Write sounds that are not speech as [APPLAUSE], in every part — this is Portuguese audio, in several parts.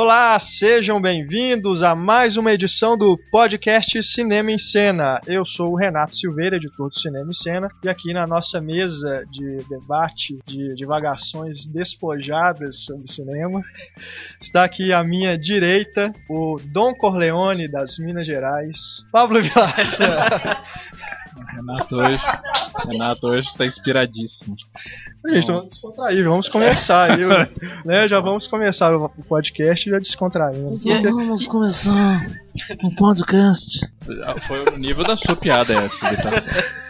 Olá, sejam bem-vindos a mais uma edição do podcast Cinema em Cena. Eu sou o Renato Silveira, editor do Cinema em Cena, e aqui na nossa mesa de debate, de divagações despojadas sobre cinema, [LAUGHS] está aqui à minha direita o Dom Corleone das Minas Gerais, Pablo Vilaça. [LAUGHS] Renato hoje, Renato hoje tá inspiradíssimo. Gente, vamos descontrair, vamos começar aí, né? Já vamos começar o podcast já descontraindo. Então vamos começar um podcast. Foi o nível da sua piada essa imitação.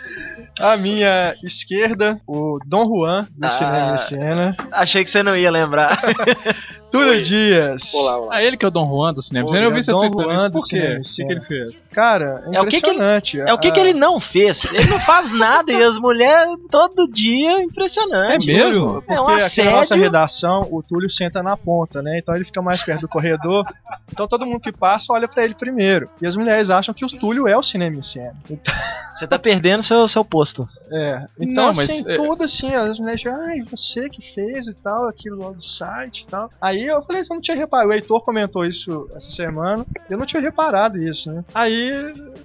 À minha esquerda, o Dom Juan, do Ah. Cena. Achei que você não ia lembrar. [LAUGHS] Túlio Dias. Olá, olá. Ah, ele que é o Dom Juan do cinema. Olha, eu vi você Dom tweetando Juan isso. do Por quê? O que, que ele fez? Cara, é É o que que ele- impressionante. É o que, que ele não fez. Ele não faz nada e as mulheres todo dia, impressionante. É mesmo? Porque É um aqui na nossa redação, o Túlio senta na ponta, né? Então ele fica mais perto do corredor. Então todo mundo que passa olha pra ele primeiro. E as mulheres acham que o Túlio é o cinema em cena. Então, Você tá perdendo seu, seu posto. É. Então, Não, mas, assim, tudo assim, as mulheres ai, você que fez e tal, aquilo lá do site e tal. Aí eu falei, eu não tinha reparado. O Heitor comentou isso essa semana. Eu não tinha reparado isso, né? Aí,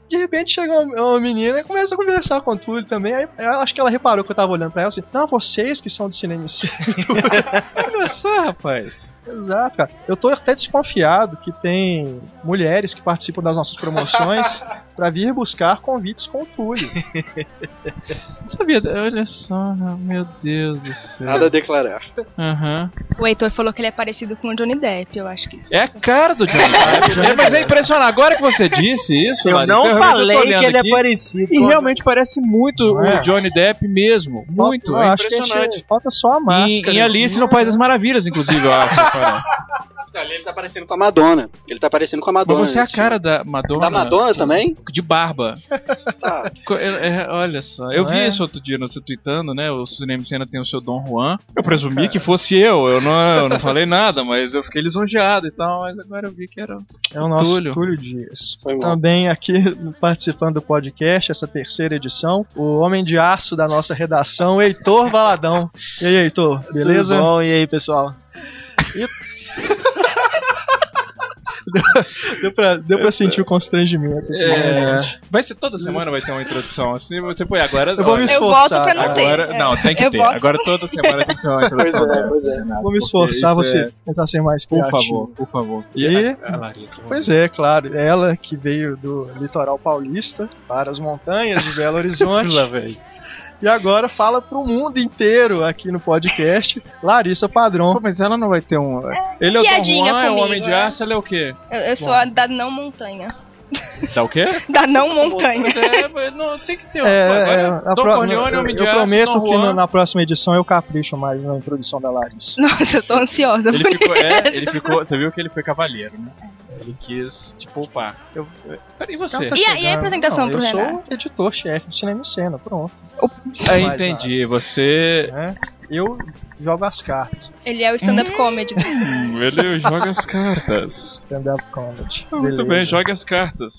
de repente, chega uma, uma menina e começa a conversar com o Túlio também. Aí eu acho que ela reparou que eu tava olhando pra ela assim, não, vocês que são do cinema. [LAUGHS] Olha só, rapaz. Exato, cara. Eu tô até desconfiado que tem mulheres que participam das nossas promoções [LAUGHS] pra vir buscar convites com o Túlio. Sabia. Olha só, meu Deus do céu. Nada a declarar. Aham. O Heitor falou que ele é parecido com o Johnny Depp, eu acho que. É a cara do Johnny Depp. [LAUGHS] É, mas é impressionante. Agora que você disse isso, Eu Larissa, não realmente falei tô que ele aqui, é parecido. E realmente parece muito é? o Johnny Depp mesmo. Muito. Eu é acho que a impressionante. gente, falta só a máscara. em Alice no País das Maravilhas, inclusive, eu acho. [LAUGHS] ele tá parecendo com a Madonna. Ele tá parecendo com a Madonna. Mas você é a cara da Madonna. Da Madonna também? De barba. Tá. É- é, olha só, eu Não vi é? isso outro dia no seu tweetando, né? O Cinema em Cena tem o seu Dom Juan. Eu presumi que fosse eu, eu não, eu não falei nada, mas eu fiquei lisonjeado e tal, mas agora eu vi que era. É o nosso Túlio. Túlio, Dias. Também aqui participando do podcast, essa terceira edição, o homem de aço da nossa redação, Heitor Valadão. E aí, Heitor, beleza? Tudo bom? E aí, pessoal? [LAUGHS] Deu pra, deu pra sentir o constrangimento. aqui, É, vai ser toda semana vai ter uma introdução assim, você põe agora. Eu vou me Eu esforçar. volto pra não ter. Agora, É. não, tem que Eu ter. volto. Agora toda semana tem que ter uma Pois introdução. é, pois é. Vou me esforçar, você isso tentar ser mais Por criativo. favor, por favor. E- a, a Larissa, Pois é, claro. Ela que veio do litoral paulista para as montanhas de Belo [LAUGHS] Horizonte Lá, velho. E agora fala pro mundo inteiro aqui no podcast, Larissa Padrão. Pô, mas ela não vai ter um. Ele é o piadinha Juan, é o Homem de né? Aço, ela é o quê? Eu, eu sou a da não montanha. Dá o quê? [LAUGHS] Da não montanha. É, não, tem que ter. É, agora, é, Dom pro- Corleone, eu, Homem de eu Aço, prometo que no- na próxima edição eu capricho mais na introdução da Larissa. Nossa, eu tô ansiosa Ele por ficou, é, ele ficou. Você viu que ele foi cavaleiro, né? Ele quis te poupar. Eu, peraí, e você? E a- e a apresentação Não, pro Eu Renato? sou editor-chefe do Cinema em Cena, pronto. Ah, entendi. Você. Né? Eu jogo as cartas, Ele é o stand-up comedy. Hum, ele joga as cartas. stand-up comedy. Muito Beleza. bem, jogue as cartas.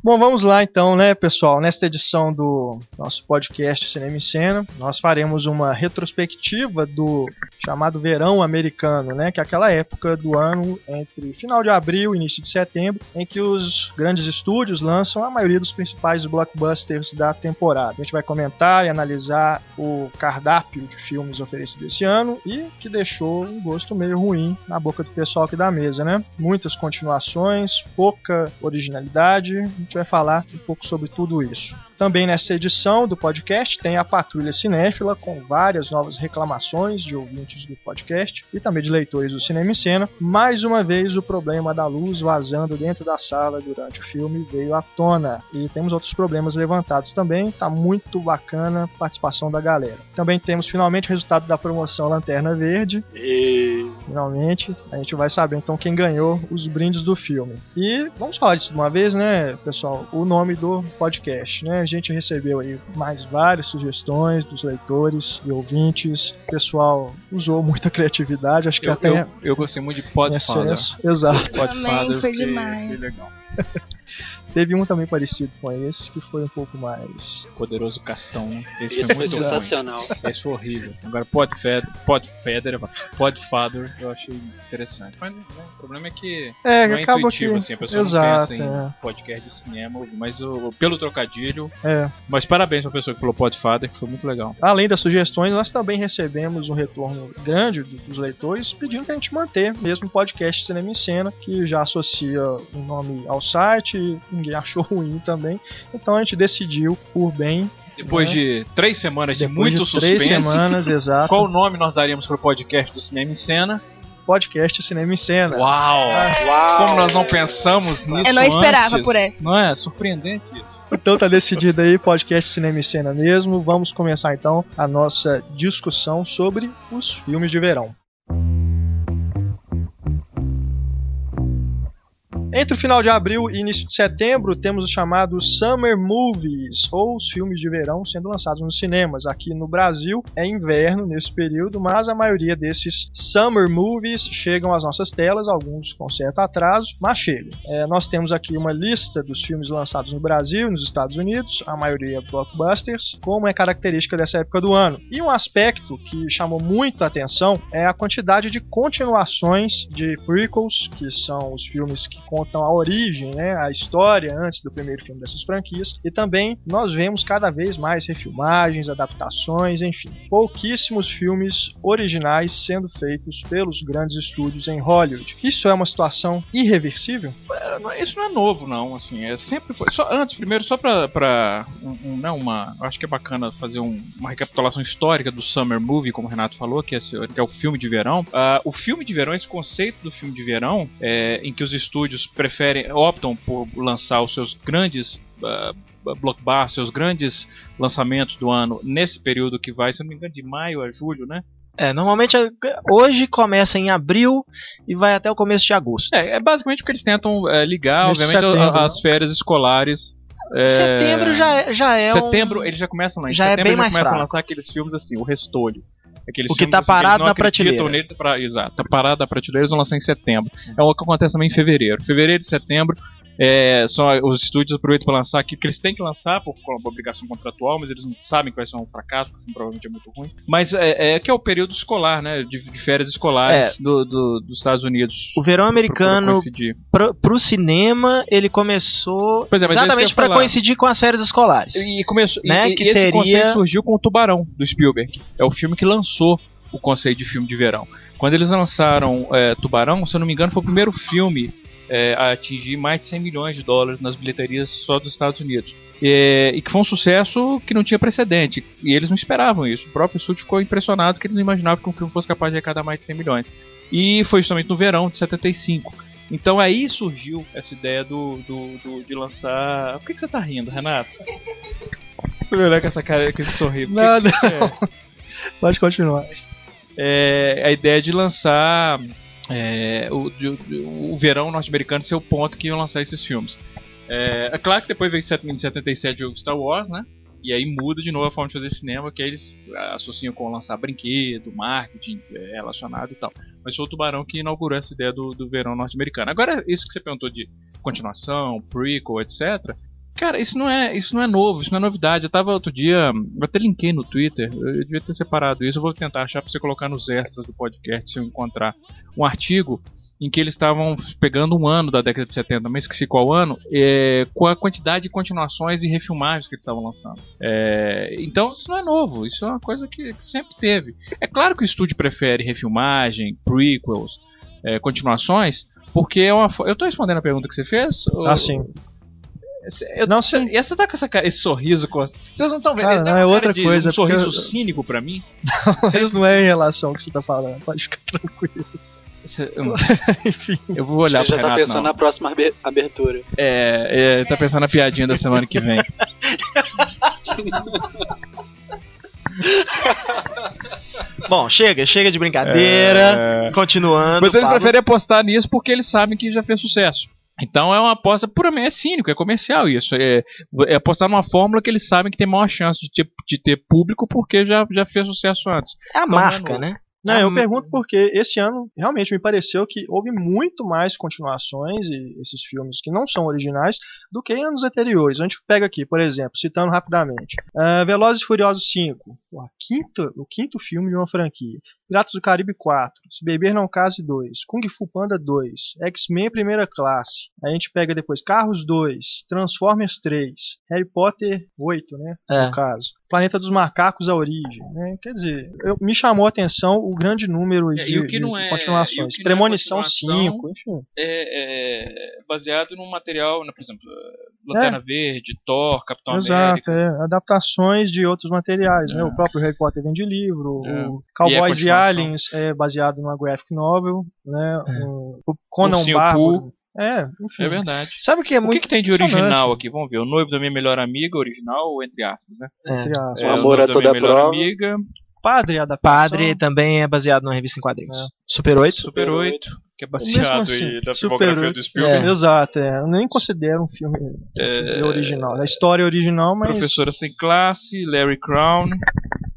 Bom, vamos lá então, né, pessoal? Nesta edição do nosso podcast Cinema em Cena, nós faremos uma retrospectiva do chamado Verão Americano, né? Que é aquela época do ano entre final de abril e início de setembro, em que os grandes estúdios lançam a maioria dos principais blockbusters da temporada. A gente vai comentar e analisar o cardápio de filmes oferecido esse ano e que deixou um gosto meio ruim na boca do pessoal aqui da mesa, né? Muitas continuações, pouca originalidade. Gente vai falar um pouco sobre tudo isso. Também nessa edição do podcast tem a Patrulha Cinéfila, com várias novas reclamações de ouvintes do podcast e também de leitores do Cinema em Cena. Mais uma vez, o problema da luz vazando dentro da sala durante o filme veio à tona. E temos outros problemas levantados também. Tá muito bacana a participação da galera. Também temos finalmente o resultado da promoção Lanterna Verde. E... Finalmente, a gente vai saber então quem ganhou os brindes do filme. E vamos falar disso de uma vez, né, pessoal? O nome do podcast, né? A gente recebeu aí mais várias sugestões dos leitores e ouvintes. O pessoal usou muita criatividade, acho que Eu, até eu, eu gostei muito de Podfather. Exato. Podfather, foi demais. fiquei legal. Teve um também parecido com esse, que foi um pouco mais. Poderoso Castão. Esse Esse foi muito ruim. sensacional. Esse foi horrível. Agora, Podfeder, Podfeder, Podfather, eu achei interessante. Mas né, o problema é que É, não é acaba que. intuitivo, assim, a pessoa Exato, não pensa em podcast de cinema, mas o, pelo trocadilho. é. é. Mas parabéns pra pessoa que falou Podfather, que foi muito legal. Além das sugestões, nós também recebemos um retorno grande do- dos leitores pedindo que a gente manter mesmo o podcast Cinema em Cena, que já associa o nome ao site, ninguém achou ruim também. Então a gente decidiu, por bem, Depois É. de três semanas de depois muito de três suspense, semanas, [LAUGHS] exato, qual nome nós daríamos pro podcast do Cinema em Cena? podcast Cinema em Cena. Uau! Uau! Como nós não pensamos nisso Eu não esperava antes. por essa. Não é? Surpreendente isso. Então tá decidido aí, podcast Cinema e Cena mesmo. Vamos começar então a nossa discussão sobre os filmes de verão. Entre o final de abril e início de setembro, temos os chamados Summer Movies, ou os filmes de verão sendo lançados nos cinemas. Aqui no Brasil é inverno nesse período, mas a maioria desses Summer Movies chegam às nossas telas, alguns com certo atraso, mas chegam. É, nós temos aqui uma lista dos filmes lançados no Brasil e nos Estados Unidos, a maioria blockbusters, como é característica dessa época do ano. E um aspecto que chamou muito a atenção é a quantidade de continuações de prequels, que são os filmes que contam a origem, né, a história antes do primeiro filme dessas franquias. E também nós vemos cada vez mais refilmagens, adaptações, enfim, pouquíssimos filmes originais sendo feitos pelos grandes estúdios em Hollywood. Isso é uma situação irreversível? É, Isso não é novo, não. Assim, é sempre foi. Só, antes, primeiro, só pra, pra um, um, né, uma. Acho que é bacana fazer um- uma recapitulação histórica do Summer Movie, como o Renato falou, que é, que é o filme de verão. Ah, o filme de verão, esse conceito do filme de verão, é, em que os estúdios preferem, optam por lançar os seus grandes. ah, blockbusters, seus grandes lançamentos do ano nesse período que vai, se não me engano, de maio a julho, né? É, normalmente é- hoje começa em abril e vai até o começo de agosto. É, é basicamente porque eles tentam é, ligar, de obviamente, setembro, a- as férias escolares. é, Setembro já é, já é um- setembro, eles já começam lá. Em já é setembro bem eles já mais começam a fraco. lançar aqueles filmes assim, o Restolho. Aqueles O que tá assim, parado na prateleira. Nele, pra, exato, tá parado na prateleira, eles vão lançar em setembro. É o que acontece também em fevereiro. Fevereiro e setembro é, são os estúdios aproveitam para lançar aquilo que eles têm que lançar por, por obrigação contratual, mas eles não sabem que vai ser um fracasso, porque provavelmente é muito ruim. Mas é, é que é o período escolar, né? De, de férias escolares do, do- dos Estados Unidos. O verão americano pro, pro cinema ele começou é, é exatamente para coincidir com as séries escolares. E começou, e- Né, e, que esse seria- conceito surgiu com o Tubarão do Spielberg. É o filme que lançou o conceito de filme de verão. Quando eles lançaram é, Tubarão, se eu não me engano, foi o primeiro filme é, a atingir mais de 100 milhões de dólares nas bilheterias só dos Estados Unidos. É, e que foi um sucesso que não tinha precedente. E eles não esperavam isso. O próprio estúdio ficou impressionado que eles não imaginavam que um filme fosse capaz de arrecadar mais de 100 milhões. E foi justamente no verão de 75. Então aí surgiu essa ideia do, do, do- de lançar. Por que, que você tá rindo, Renato? Fui olhar com essa cara, com esse sorriso. Que- é, Pode continuar. é, a ideia de lançar é, o, de- o verão norte-americano ser o ponto que iam lançar esses filmes. É, é claro que depois veio em 77 o Star Wars, né? E aí muda de novo a forma de fazer cinema, que eles associam com lançar brinquedo, marketing é, relacionado e tal. Mas foi o Tubarão que inaugurou essa ideia do, do verão norte-americano. Agora, isso que você perguntou de continuação, prequel, etc. Cara, isso não é, isso não é novo, isso não é novidade. Eu tava outro dia, eu até linkei no Twitter, eu devia ter separado isso, eu vou tentar achar pra você colocar nos extras do podcast se eu encontrar um artigo em que eles estavam pegando um ano da década de 70, mas esqueci qual ano, é, com a quantidade de continuações e refilmagens que eles estavam lançando. É, então isso não é novo, isso é uma coisa que, que sempre teve. É claro que o estúdio prefere refilmagem, prequels, é, continuações, porque é uma. Eu tô respondendo a pergunta que você fez? Ah, sim. Eu, Não, você, sim. E você tá com essa cara- esse sorriso. com- Vocês não estão vendo? Dá não, é outra de- coisa, Um sorriso eu- cínico pra mim. [LAUGHS] Mas não é em relação ao que você tá falando, pode ficar tranquilo. Você- Eu [LAUGHS] vou olhar Você pro já tá Renato. pensando não. na próxima abe- abertura. É, é, tá pensando na piadinha da semana que vem. [LAUGHS] Bom, chega, chega de brincadeira. É. Continuando. Mas eles Pablo. preferem apostar nisso porque eles sabem que já fez sucesso. Então é uma aposta puramente é cínico, é comercial isso. É, é apostar numa fórmula que eles sabem que tem maior chance de ter, de ter público porque já, já fez sucesso antes. É a Então, é marca, novo. né? Não, Ah, eu pergunto porque esse ano realmente me pareceu que houve muito mais continuações e esses filmes que não são originais do que em anos anteriores. A gente pega aqui, por exemplo, citando rapidamente, ah, Velozes e Furiosos 5, pô, a quinta, o quinto filme de uma franquia. Piratas do Caribe 4, Se Beber Não Case 2, Kung Fu Panda 2, X-Men Primeira Classe. A gente pega depois Carros 2, Transformers 3, Harry Potter 8, né? É. no caso. Planeta dos Macacos, a origem. Né? Quer dizer, eu- me chamou a atenção o grande número É, de, e o que não é- o continuações. que não é Premonição continuação 5, enfim. É, é baseado num material, né, por exemplo, Lanterna Verde, Thor, Capitão Exato, América. é. Adaptações de outros materiais, né? É. O próprio Harry Potter vem de livro, É. o Cowboys e, continuação. Aliens é baseado numa graphic novel, né? É. O o Conan Ursinho Bárbaro. É, enfim. É verdade. Sabe o que é O que, muito. que tem de original aqui? Vamos ver. O noivo da minha melhor amiga, original ou entre aspas, né? É. Entre aspas. É, O Amor a da toda minha melhor prova. amiga, Padre adaptação. Padre também é baseado numa revista em quadrinhos. É. Super 8? Super 8, que é baseado assim, aí da Super filmografia 8, do Spielberg. É. Exato, é. Eu nem considero um filme quer dizer, original. A história é original, mas. Professora sem classe, Larry Crown,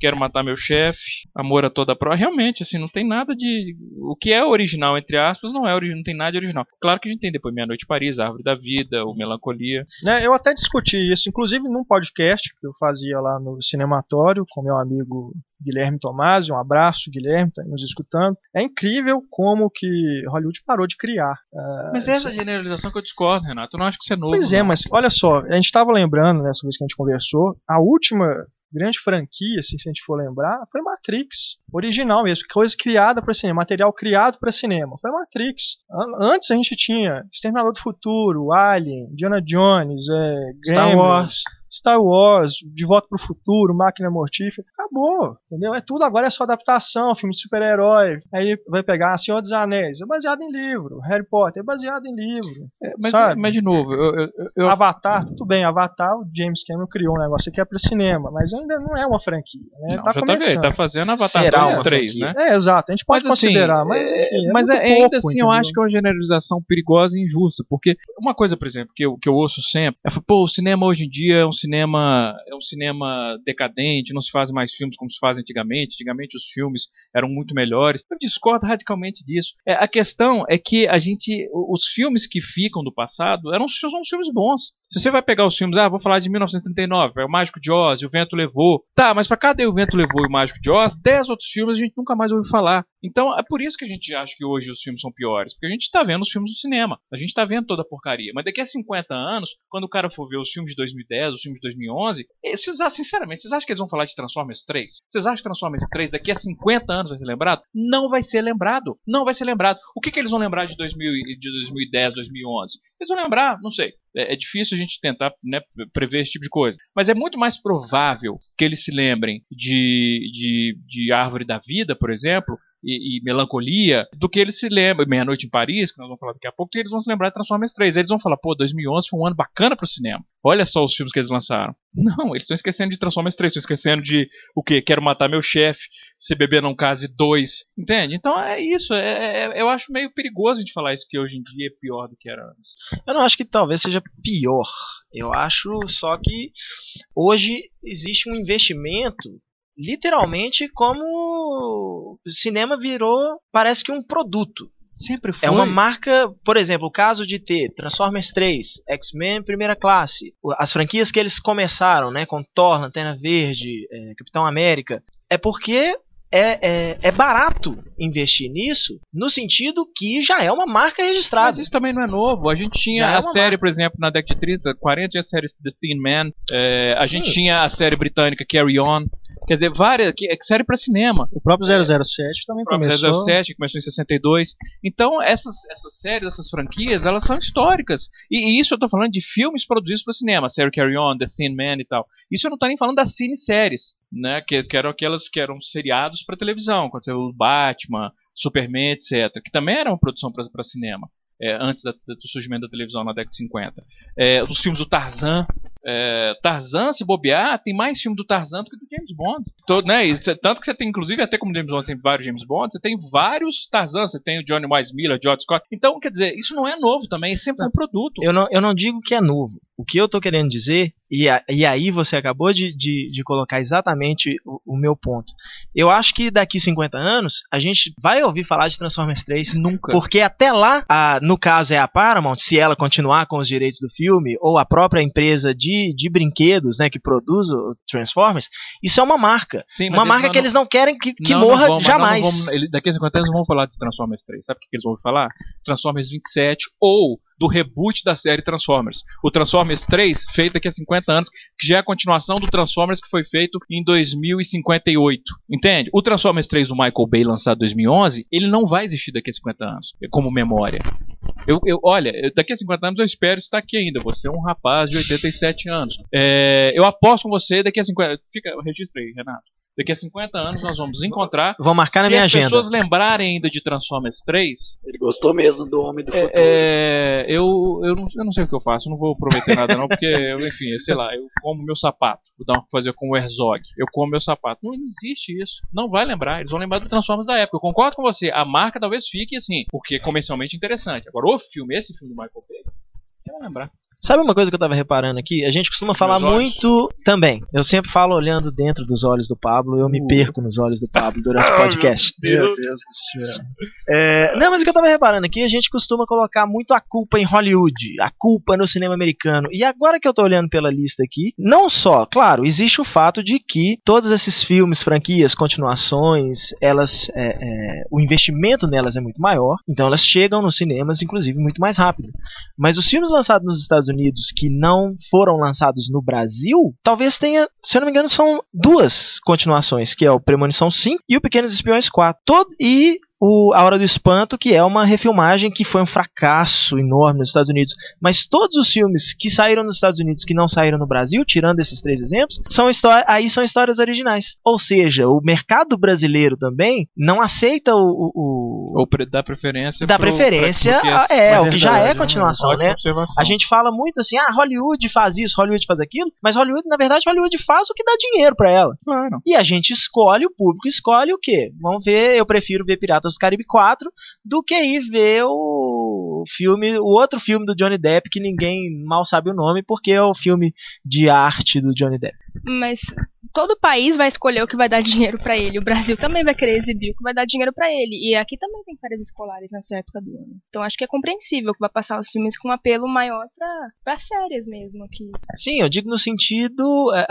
Quero matar meu chefe, Amor a toda prova. Realmente, assim, não tem nada de. O que é original, entre aspas, não é original, não tem nada de original. Claro que a gente tem depois Meia Noite Paris, A Árvore da Vida, o Melancolia. Né, eu até discuti isso, inclusive num podcast que eu fazia lá no Cinematório com meu amigo Guilherme Tomasi. Um abraço, Guilherme, tá nos escutando. É incrível como que Hollywood parou de criar. ah, Mas essa generalização que eu discordo, Renato. Eu não acho que isso é novo. Pois é, não. mas olha só, a gente estava lembrando nessa vez que a gente conversou, a última grande franquia, assim, se a gente for lembrar, foi Matrix. Original mesmo, coisa criada para cinema, material criado para cinema. Foi Matrix. An- Antes a gente tinha Exterminador do Futuro, Alien, Indiana Jones, é, Star Wars. Star Wars, De Volta pro Futuro, Máquina Mortífera, acabou, entendeu? É tudo agora é só adaptação, filme de super-herói. Aí vai pegar Senhor dos Anéis, é baseado em livro. Harry Potter é baseado em livro. É, mas, sabe? mas, de novo, eu, eu, eu- Avatar, tudo bem, Avatar, o James Cameron criou um negócio que é para cinema, mas ainda não é uma franquia, né? não, tá já tá começando. tá fazendo Avatar Será 2 uma e 3, franquia? né? É, exato, a gente pode Mas assim, considerar, mas, é, enfim, é mas é- ainda pouco, assim eu entendeu? acho que é uma generalização perigosa e injusta, porque uma coisa, por exemplo, que eu, que eu ouço sempre é, pô, o cinema hoje em dia é um cinema é um cinema decadente, não se fazem mais filmes como se fazem antigamente, antigamente os filmes eram muito melhores. Eu discordo radicalmente disso. É, a questão é que a gente, os filmes que ficam do passado eram são filmes bons. Se você vai pegar os filmes, ah, vou falar de 1939, é o Mágico de Oz o Vento Levou. Tá, mas pra cada o Vento Levou e o Mágico de Oz, 10 outros filmes a gente nunca mais ouviu falar. Então é por isso que a gente acha que hoje os filmes são piores, porque a gente tá vendo os filmes do cinema, a gente tá vendo toda a porcaria. Mas daqui a 50 anos, quando o cara for ver os filmes de 2010, os filmes de 2011, eh, vocês, sinceramente, vocês acham que eles vão falar de Transformers 3? Vocês acham que Transformers 3 daqui a 50 anos vai ser lembrado? Não vai ser lembrado. Não vai ser lembrado. O que, que eles vão lembrar de, 2000, e- de 2010, 2011? Eles vão lembrar, não sei. É, é difícil a gente tentar né, prever esse tipo de coisa. Mas é muito mais provável que eles se lembrem de, de, de Árvore da Vida, por exemplo, e, e Melancolia, do que eles se lembram, Meia-Noite em Paris, que nós vamos falar daqui a pouco, que eles vão se lembrar de Transformers 3. Eles vão falar, pô, 2011 foi um ano bacana pro cinema. Olha só os filmes que eles lançaram. [LAUGHS] Não, eles estão esquecendo de Transformers 3, estão esquecendo de o quê? Quero Matar Meu Chefe, Se Beber Não Case 2, entende? Então é isso, é, é- eu acho meio perigoso a gente falar isso, que hoje em dia é pior do que era antes. Eu não acho que talvez seja pior. Eu acho só que hoje existe um investimento, literalmente, como o cinema virou, parece que um produto. Sempre foi. É uma marca, por exemplo, o caso de ter Transformers 3, X-Men Primeira Classe, as franquias que eles começaram, né, com Thor, Lanterna Verde, é, Capitão América, é porque é, é, é barato investir nisso, no sentido que já é uma marca registrada. Mas isso também não é novo. A gente tinha Já é a uma série, marca. por exemplo, na década de 30, 40, tinha a série The Thin Man. é, a Sim. gente tinha a série britânica Carry On. Quer dizer, várias. Que, que série pra cinema. O próprio 007 também O próprio começou. 007, que começou em 62. Então, essas, essas séries, essas franquias, elas são históricas. E, e isso eu tô falando de filmes produzidos para cinema. Série Carry On, The Thin Man e tal. Isso eu não tô nem falando das cineséries, né? Que, que eram aquelas que eram seriados para televisão. Quando você o Batman, Superman, etc. Que também era uma produção para cinema. é, antes da- do surgimento da televisão na década de 50. É, os filmes do Tarzan, É, Tarzan, se bobear, tem mais filme do Tarzan do que do James Bond. Todo, né? E tanto que você tem, inclusive, até como James Bond tem vários James Bond, você tem vários Tarzan, você tem o Johnny Wise Miller, George Scott. Então, quer dizer, isso não é novo também, sempre foi um produto. Eu não, eu não digo que é novo. O que eu tô querendo dizer, e, a- e aí você acabou de, de, de colocar exatamente o, o meu ponto. Eu acho que daqui 50 anos, a gente vai ouvir falar de Transformers 3. Nunca. Porque até lá, a- no caso é a Paramount, se ela continuar com os direitos do filme, ou a própria empresa de, de brinquedos né, que produz o Transformers, isso é uma marca. Sim, uma marca não- que eles não querem que, que Não, morra não, jamais. não daqui a 50 anos não vão falar de Transformers 3. Sabe o que que eles vão falar? Transformers 27 ou do reboot da série Transformers. O Transformers 3, feito daqui a 50 anos, que já é a continuação do Transformers que foi feito em 2058. Entende? O Transformers 3 do Michael Bay, lançado em 2011, ele não vai existir daqui a 50 anos, como memória. Eu, eu, olha, daqui a 50 anos eu espero estar aqui ainda. Você é um rapaz de 87 anos. É, eu aposto com você, daqui a 50. Fica, registra aí, Renato. Daqui a 50 anos nós vamos encontrar. Vou marcar na Se minha as agenda. pessoas lembrarem ainda de Transformers 3, Ele gostou mesmo do Homem do Futuro. é, é, eu, eu, não, eu não sei o que eu faço, eu não vou prometer nada não, porque, eu, enfim, sei lá, eu como meu sapato. Vou dar uma fazer com o Herzog. Eu como meu sapato. Não existe isso. Não vai lembrar. Eles vão lembrar do Transformers da época. Eu concordo com você. A marca talvez fique assim, porque é comercialmente interessante. Agora, o filme, esse filme do Michael Bay, quem vai lembrar? Sabe uma coisa que eu tava reparando aqui? A gente costuma falar muito também. Eu sempre falo olhando dentro dos olhos do Pablo, eu me Uh. perco nos olhos do Pablo durante o [LAUGHS] podcast. Meu Deus do céu. É, não, mas o que eu tava reparando aqui, a gente costuma colocar muito a culpa em Hollywood, a culpa no cinema americano. E agora que eu tô olhando pela lista aqui, não só, claro, existe o fato de que todos esses filmes, franquias, continuações, elas, é, é, o investimento nelas é muito maior, então elas chegam nos cinemas, inclusive, muito mais rápido. Mas os filmes lançados nos Estados Unidos que não foram lançados no Brasil, talvez tenha, se eu não me engano, são duas continuações, que é o Premonição 5 e o Pequenos Espiões 4. Todo, e o A Hora do Espanto, que é uma refilmagem que foi um fracasso enorme nos Estados Unidos. Mas todos os filmes que saíram nos Estados Unidos que não saíram no Brasil, tirando esses três exemplos, são aí são histórias originais. Ou seja, o mercado brasileiro também não aceita o- o- Ou pre- dá preferência dá pro- preferência a- porque é, é o que já é né? continuação, né? A gente fala muito assim, ah, Hollywood faz isso, Hollywood faz aquilo, mas Hollywood, na verdade, Hollywood faz o que dá dinheiro pra ela. Claro. E a gente escolhe, o público escolhe o quê? Vamos ver, eu prefiro ver Piratas do Caribe 4 do que ir ver o filme, o outro filme do Johnny Depp que ninguém mal sabe o nome, porque é o filme de arte do Johnny Depp. Mas todo país vai escolher o que vai dar dinheiro pra ele. O Brasil também vai querer exibir o que vai dar dinheiro pra ele. E aqui também tem férias escolares nessa época do ano. Então acho que é compreensível que vai passar os filmes com um apelo maior pra, pra férias mesmo aqui. Sim, eu digo no sentido. É,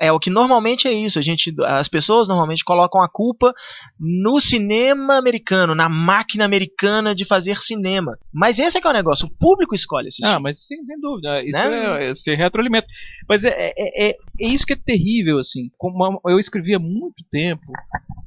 é, é o que normalmente é isso. A gente, as pessoas normalmente colocam a culpa no cinema americano, na máquina americana de fazer cinema. Mas esse é que é o negócio. O público escolhe esse Ah, mas sim, sem dúvida. Isso Né? é, é se retroalimenta. Mas é, é, é, é isso que é terrível, assim. Como uma- eu escrevi há muito tempo,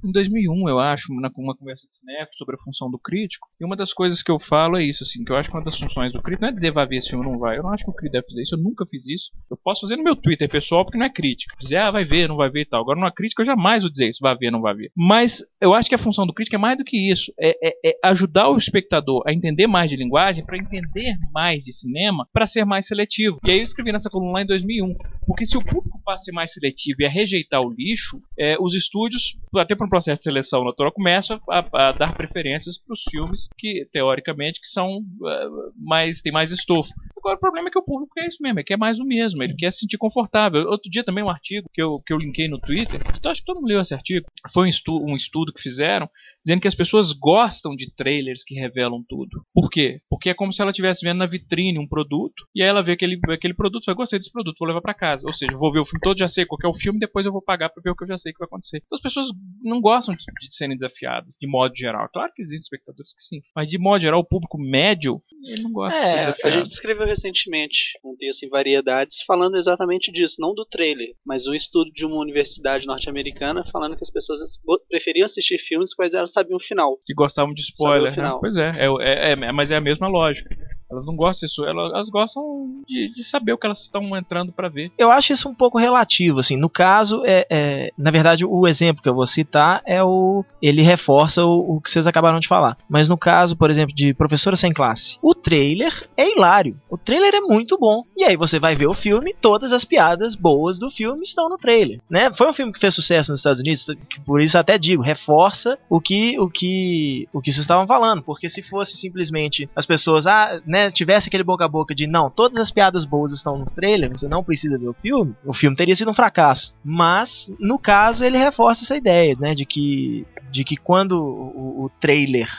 em 2001, eu acho, na, uma conversa de cinema sobre a função do crítico. E uma das coisas que eu falo é isso, assim, que eu acho que uma das funções do crítico não é dizer vai ver esse filme ou não vai. Eu não acho que o crítico deve fazer isso, eu nunca fiz isso. Eu posso fazer no meu Twitter pessoal, porque não é crítica. Dizer, ah, vai ver, não vai ver e tal. Agora, numa crítica, eu jamais vou dizer isso, vai ver, não vai ver. Mas eu acho que a função do crítico é mais do que isso. É, é- é ajudar o espectador a entender mais de linguagem, para entender mais de cinema, para ser mais seletivo. E aí eu escrevi nessa coluna lá em 2001. Porque se o público passa a ser mais seletivo a rejeitar o lixo, é, os estúdios, até para um processo de seleção natural, começam a, a dar preferências para os filmes que, teoricamente, que são ah, mais tem mais estofo. Agora o problema é que o público quer isso mesmo, ele quer mais o mesmo, ele quer se sentir confortável. Outro dia também um artigo que eu, que eu linkei no Twitter, então acho que todo mundo leu esse artigo, foi um estudo, um estudo que fizeram dizendo que as pessoas gostam de trailers que revelam tudo. Por quê? Porque é como se ela estivesse vendo na vitrine um produto e aí ela vê aquele, aquele produto, vai gostei desse produto, vou levar para casa. Ou seja, vou ver o filme todo, já sei qual que é o filme, depois eu vou pagar para ver o que eu já sei que vai acontecer. Então as pessoas não gostam de, de serem desafiadas, de modo geral. Claro que existem espectadores que sim, mas de modo geral o público médio, ele não gosta de ser É, A desafiado. gente escreveu recentemente um texto em Variedades falando exatamente disso, não do trailer, mas um estudo de uma universidade norte-americana falando que as pessoas preferiam assistir filmes quais elas sabiam o final. que gostavam de spoiler. Né? Pois é, é, é, é, mas é a mesma lógica. Elas não gostam disso, elas, gostam de, de saber o que elas estão entrando pra ver. Eu acho isso um pouco relativo, assim. No caso, é, é- na verdade, o exemplo que eu vou citar é o. Ele reforça o, o que vocês acabaram de falar. Mas no caso, por exemplo, de Professora Sem Classe, o trailer é hilário. O trailer é muito bom. E aí você vai ver o filme, todas as piadas boas do filme estão no trailer, né? Foi um filme que fez sucesso nos Estados Unidos, que por isso até digo, reforça o que o que o que vocês estavam falando, porque se fosse simplesmente as pessoas, ah, né, tivesse aquele boca a boca de não, todas as piadas boas estão no trailer, você não precisa ver o filme, o filme teria sido um fracasso. Mas no caso ele reforça essa ideia, né, de que de que quando o, o trailer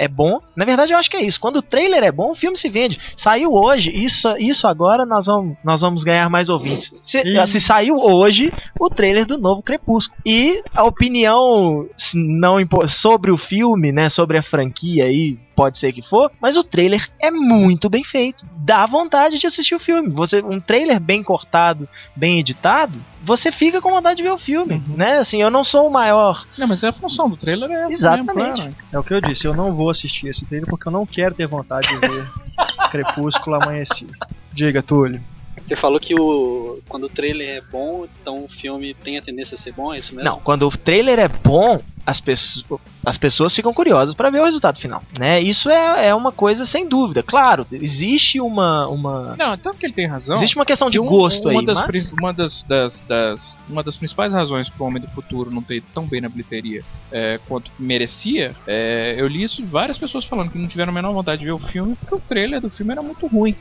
é bom. Na verdade, eu acho que é isso. Quando o trailer é bom, o filme se vende. Saiu hoje, isso, isso agora nós vamos, nós vamos ganhar mais ouvintes. Se, se saiu hoje o trailer do novo Crepúsculo. E a opinião não sobre o filme, né, sobre a franquia aí, pode ser que for, mas o trailer é muito bem feito. Dá vontade de assistir o filme. Você um trailer bem cortado, bem editado, você fica com vontade de ver o filme, né? Assim, eu não sou o maior Não, mas a função do trailer é essa Exatamente. mesmo, claro. É o que eu disse, eu não vou assistir esse trailer porque eu não quero ter vontade de ver [LAUGHS] Crepúsculo amanhecer. Diga, Túlio. Você falou que o quando o trailer é bom, então o filme tem a tendência a ser bom, é isso mesmo? Não, quando o trailer é bom, as, pesso- as pessoas ficam curiosas para ver o resultado final, né? Isso é, é uma coisa sem dúvida. Claro, existe uma, uma Não, tanto que ele tem razão. existe uma questão de Um- gosto uma aí, das, mas... uma das, das, das- uma das principais razões para o Homem do Futuro não ter ido tão bem na bilheteria é, quanto merecia, é, eu li isso de várias pessoas falando que não tiveram a menor vontade de ver o filme porque o trailer do filme era muito ruim.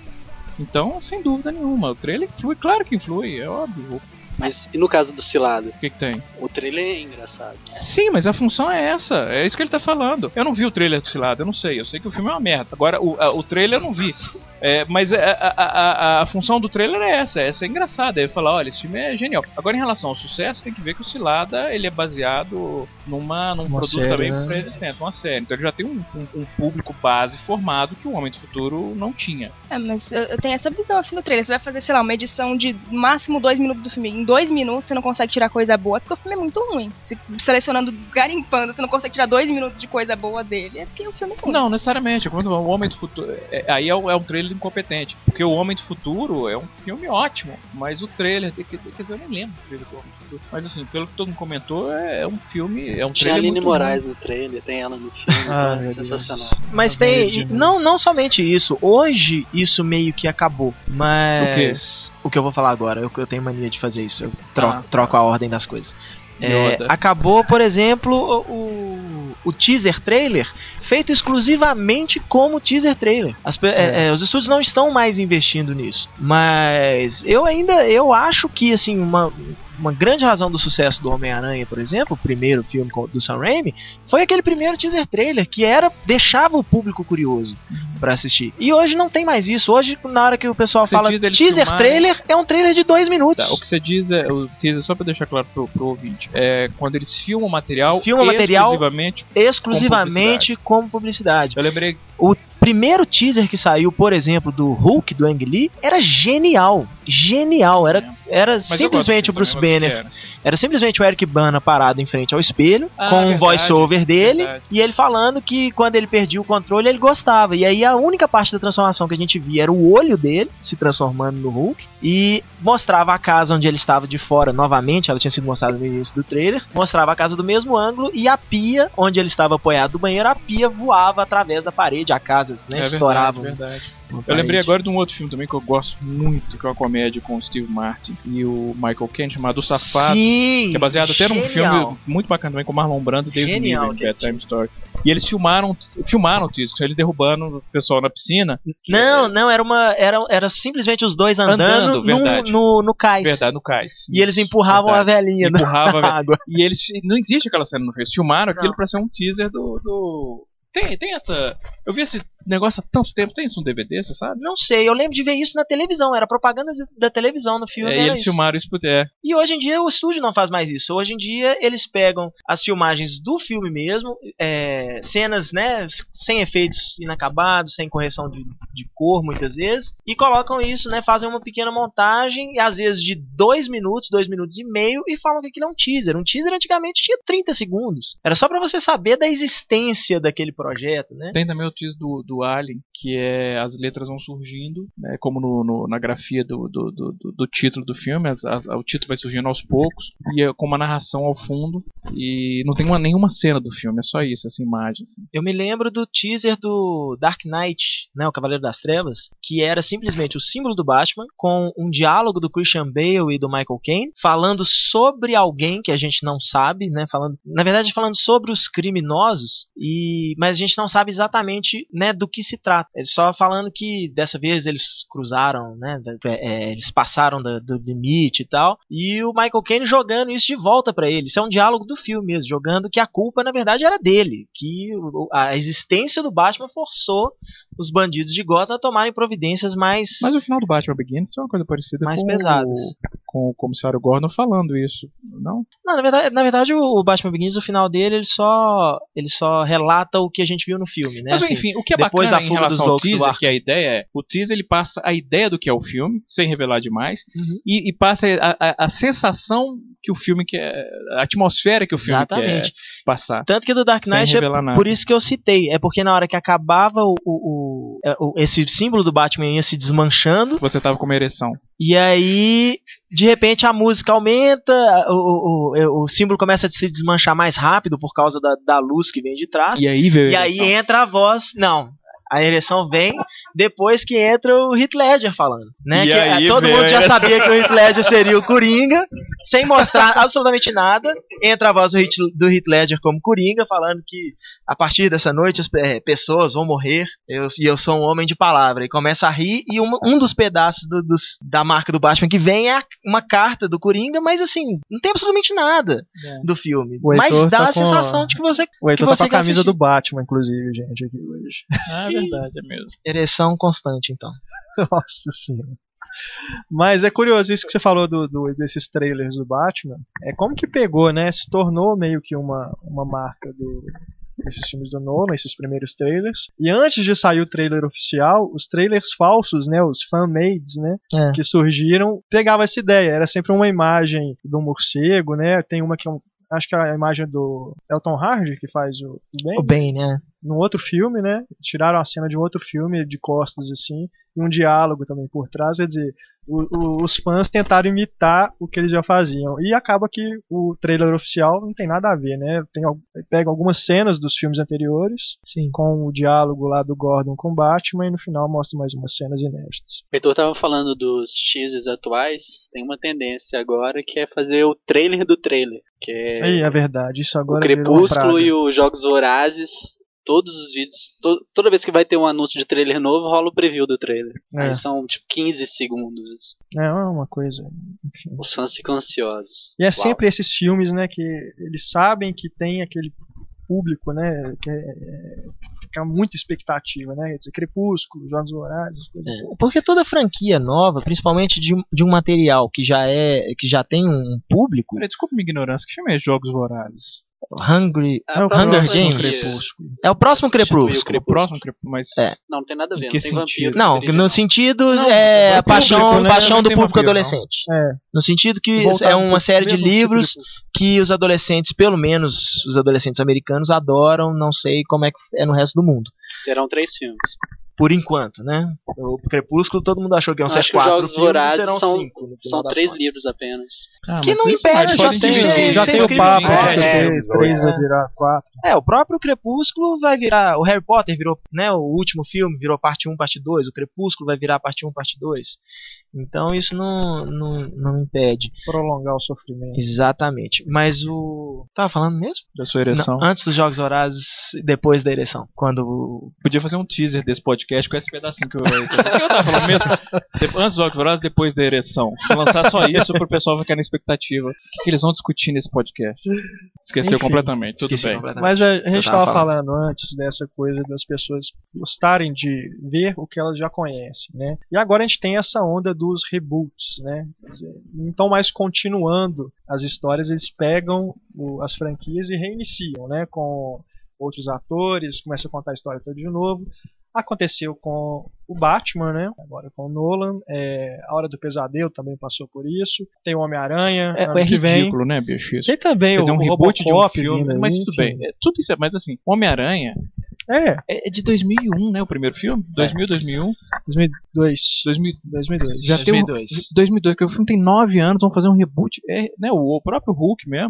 Então, sem dúvida nenhuma, o trailer influi, claro que influi, é óbvio. Mas e no caso do Cilado? O que, que tem? O trailer é engraçado. Sim, mas a função é essa. É isso que ele tá falando. Eu não vi o trailer do Cilado, eu não sei. Eu sei que o filme é uma merda. Agora, o, a- o trailer eu não vi. É, mas a, a, a, a função do trailer é essa. Essa é engraçada. É falar, olha, esse filme é genial. Agora, em relação ao sucesso, tem que ver que o Cilada, ele é baseado numa, num Uma produto série, também né? pré-existente, uma série. Então ele já tem um, um- um público base formado que o Homem do Futuro não tinha. É, mas eu, eu tenho essa visão assim no trailer. Você vai fazer, sei lá, uma edição de máximo dois minutos do filme. Em dois minutos você não consegue tirar coisa boa, porque o filme é muito ruim. Se, selecionando, garimpando, você não consegue tirar dois minutos de coisa boa dele. É porque o filme é ruim. Não, necessariamente. Quando o Homem do Futuro. é- aí é, o- é um trailer incompetente. Porque o Homem do Futuro é um filme ótimo. Mas o trailer. Quer dizer, eu nem lembro do trailer do Homem do Futuro. Mas assim, pelo que todo mundo comentou, é, é um filme. É um Tinha a trailer. Aline muito Moraes no trailer, tem ela no filme, Ah, é Deus. sensacional. Mas Tá tem. doidinho. Não, não somente isso. Hoje isso meio que acabou. Mas. O que eu vou falar agora? Eu, eu tenho mania de fazer isso. Eu troco, Ah. troco a ordem das coisas. É, acabou, por exemplo, o, o, o teaser trailer feito exclusivamente como teaser trailer. As pe- é, é, os estúdios não estão mais investindo nisso. Mas eu ainda eu acho que assim uma uma grande razão do sucesso do Homem-Aranha, por exemplo, o primeiro filme do Sam Raimi, foi aquele primeiro teaser trailer que era deixava o público curioso pra assistir. E hoje não tem mais isso. Hoje, na hora que o pessoal fala teaser trailer, é um trailer de dois minutos. Tá, o que você diz é. O teaser, só pra deixar claro pro, pro ouvinte. É quando eles filmam material. Filmam material- exclusivamente. exclusivamente como publicidade. Eu lembrei. O primeiro teaser que saiu, por exemplo, do Hulk, do Ang Lee, era genial. Genial. Era, era Mas eu simplesmente o Bruce Banner. o era? Era simplesmente o Eric Bana parado em frente ao espelho, Ah, com um verdade, voice-over dele, verdade. e ele falando que quando ele perdia o controle, ele gostava. E aí a única parte da transformação que a gente via era o olho dele se transformando no Hulk, e mostrava a casa onde ele estava de fora novamente, ela tinha sido mostrada no início do trailer, mostrava a casa do mesmo ângulo, e a pia, onde ele estava apoiado do banheiro, a pia voava através da parede, a casa, né, É estourava. verdade, verdade. Eu lembrei agora de um outro filme também que eu gosto muito, que é uma comédia com o Steve Martin e o Michael Caine, chamado O Safado. Sim, Que é baseado até num filme muito bacana também com Marlon Brando e David Niven, que é. Time Story. E eles filmaram, filmaram o disco, eles derrubando o pessoal na piscina. Não, não, era uma. Era, era simplesmente os dois andando, Andando, no, no, no cais. Verdade, no cais. E eles Isso, empurravam verdade. a velhinha na Empurrava a [LAUGHS] velhinha. água. E eles. Não existe aquela cena no filme. Eles filmaram aquilo Não. pra ser um teaser do. do... Tem, tem essa. Eu vi esse negócio há tanto tempo. Tem isso no DVD, você sabe? Não sei, eu lembro de ver isso na televisão. Era propaganda da televisão no filme. É, e eles isso. filmaram isso pro é. E hoje em dia o estúdio não faz mais isso. Hoje em dia eles pegam as filmagens do filme mesmo, é, cenas né, sem efeitos inacabados, sem correção de, de cor muitas vezes, e colocam isso, né, fazem uma pequena montagem, e às vezes de dois minutos, dois minutos e meio, e falam que aquilo é um teaser. Um teaser antigamente tinha 30 segundos. Era só pra você saber da existência daquele projeto, né? Tem também o teaser do, do Alien, que é as letras vão surgindo, né, como no, no, na grafia do, do, do, do, título do filme, as, as, o título vai surgindo aos poucos, e é com uma narração ao fundo, e não tem uma, nenhuma cena do filme, é só isso, essa imagem. Assim. Eu me lembro do teaser do Dark Knight, né, o Cavaleiro das Trevas, que era simplesmente o símbolo do Batman, com um diálogo do Christian Bale e do Michael Caine, falando sobre alguém que a gente não sabe, né, falando, na verdade falando sobre os criminosos, e mas a gente não sabe exatamente, né, do que se trata. Ele só falando que dessa vez eles cruzaram, né, é, eles passaram do, do, limite e tal, e o Michael Caine jogando isso de volta para ele. Isso é um diálogo do filme mesmo, jogando que a culpa na verdade era dele, que a existência do Batman forçou os bandidos de Gotham a tomarem providências mais Mas o final do Batman Begins é uma coisa parecida mais com pesadas. O, com o comissário Gordon falando isso, não? Não, na verdade, na verdade o Batman Begins o final dele ele só ele só relata o que a gente viu no filme, né? Mas assim, enfim, o que é depois bacana da em relação dos ao teaser, Volks que a ideia é, o teaser ele passa a ideia do que é o filme, sem revelar demais, Uhum. e, e passa a, a, a sensação que o filme quer, a atmosfera que o filme Exatamente. quer passar. Tanto que do Dark Knight é nada. por isso que eu citei, é porque na hora que acabava o, o, o- é, o- esse símbolo do Batman ia se desmanchando Você tava com uma ereção. E aí de repente a música aumenta, o, o, o, o símbolo começa a se desmanchar mais rápido por causa da, da luz que vem de trás. E aí veio E aí entra a voz. Não. A ereção vem depois que entra o Heath Ledger falando, né? E Que aí eh, todo mundo a já sabia que o Heath Ledger seria o [LAUGHS] Coringa, sem mostrar absolutamente nada. Entra a voz do Heath, do Heath Ledger como Coringa, falando que a partir dessa noite as eh, pessoas vão morrer eu- e eu sou um homem de palavra. E começa a rir e uma- um dos pedaços do- dos- da marca do Batman que vem é a- uma carta do Coringa, mas assim, não tem absolutamente nada É. do filme. O Mas Heitor dá tá a sensação de que você O Heitor que tá você com a camisa assistir. do Batman, inclusive, gente, aqui hoje. Ah, é [LAUGHS] verdade, é mesmo. Ereção constante, então. [LAUGHS] Nossa senhora. Mas é curioso isso que você falou do, do- desses trailers do Batman. É como que pegou, né? Se tornou meio que uma, uma marca do esses filmes do Nolan, esses primeiros trailers. E antes de sair o trailer oficial, os trailers falsos, né, os fan-mades, né, É. que surgiram, pegava essa ideia. Era sempre uma imagem do morcego, né? Tem uma que é um, acho que a imagem do Elton Hardy que faz o, o Ben O bem, né? num outro filme, né? Tiraram a cena de um outro filme de costas assim, um diálogo também por trás, quer dizer, o- o- os fãs tentaram imitar o que eles já faziam. E acaba que o trailer oficial não tem nada a ver, né? Tem, pega algumas cenas dos filmes anteriores, Sim. com o diálogo lá do Gordon com Batman, e no final mostra mais umas cenas inéditas. O Heitor tava falando dos teasers atuais, tem uma tendência agora que é fazer o trailer do trailer. Que é Aí, é verdade, isso o agora praga. Crepúsculo e os Jogos Vorazes. Todos os vídeos, to- toda vez que vai ter um anúncio de trailer novo, rola o preview do trailer. É. Aí são tipo 15 segundos. É uma coisa, enfim. Os fãs ficam ansiosos. E é Uau. sempre esses filmes, né, que eles sabem que tem aquele público, né, que é, é, fica muita expectativa, né, quer dizer, Crepúsculo, Jogos Vorazes, essas coisas. É, Porque toda franquia nova, principalmente de, um- de um material que já é que já tem um público, Peraí, desculpa minha ignorância, que filme é Jogos Vorazes? Hungry, É o Hunger Games. é o próximo Crepúsculo. O próximo Crepúsculo, mas... É. Não, não tem nada a ver. Não que tem sentido? vampiro. Não, no sentido Não, é é a paixão, público, né? paixão do público vampiro, adolescente. É, No sentido que voltado é uma série de tipo livros público. que os adolescentes, pelo menos os adolescentes americanos, adoram, não sei como é que é no resto do mundo. Serão três filmes. Por enquanto, né? O Crepúsculo todo mundo achou que iam ser acho que os quatro Jogos filmes, serão são- cinco. São três contas. livros apenas. Ah, Que não impede, já tem- dividir. já tem o papo é, que é, três é. vai virar quatro. É, o próprio Crepúsculo vai virar. O Harry Potter virou, né? O último filme virou parte 1, parte 2. O Crepúsculo vai virar parte 1, parte 2. Então isso não, não, não impede. Prolongar o sofrimento. Exatamente. Mas o. Tava falando mesmo? Da sua ereção. Não, antes dos Jogos Horazes, depois da eleição. Quando. Podia fazer um teaser desse podcast com esse pedacinho que eu... Eu tava falando mesmo? Antes dos Jogos Vorazes, depois da ereção. Se lançar só isso pro pessoal ficar na expectativa. O que, que eles vão discutir nesse podcast? Esqueceu Enfim, completamente, tudo bem. completamente. Mas a, gente tava estava falando antes dessa coisa das pessoas gostarem de ver o que elas já conhecem, né? E agora a gente tem essa onda dos reboots, né? Não estão mais continuando as histórias, eles pegam o- as franquias e reiniciam, né? Com outros atores, começam a contar a história toda de novo. Aconteceu com o Batman, né? Agora com o Nolan. É, a Hora do Pesadelo também passou por isso. Tem o Homem-Aranha. É, é que vem. ridículo, né, bicho? Isso. Tem também Quer o, dizer, um o reboot de um Robocop filme, mas tudo enfim. bem. É, tudo isso é, mas assim, Homem-Aranha É, É é de 2001, né? O primeiro filme? 2000, 2001. 2002. 2000, 2002. já tem um, 2002. 2002, porque o filme tem 9 anos, vão fazer um reboot. É, né, o, o próprio Hulk mesmo.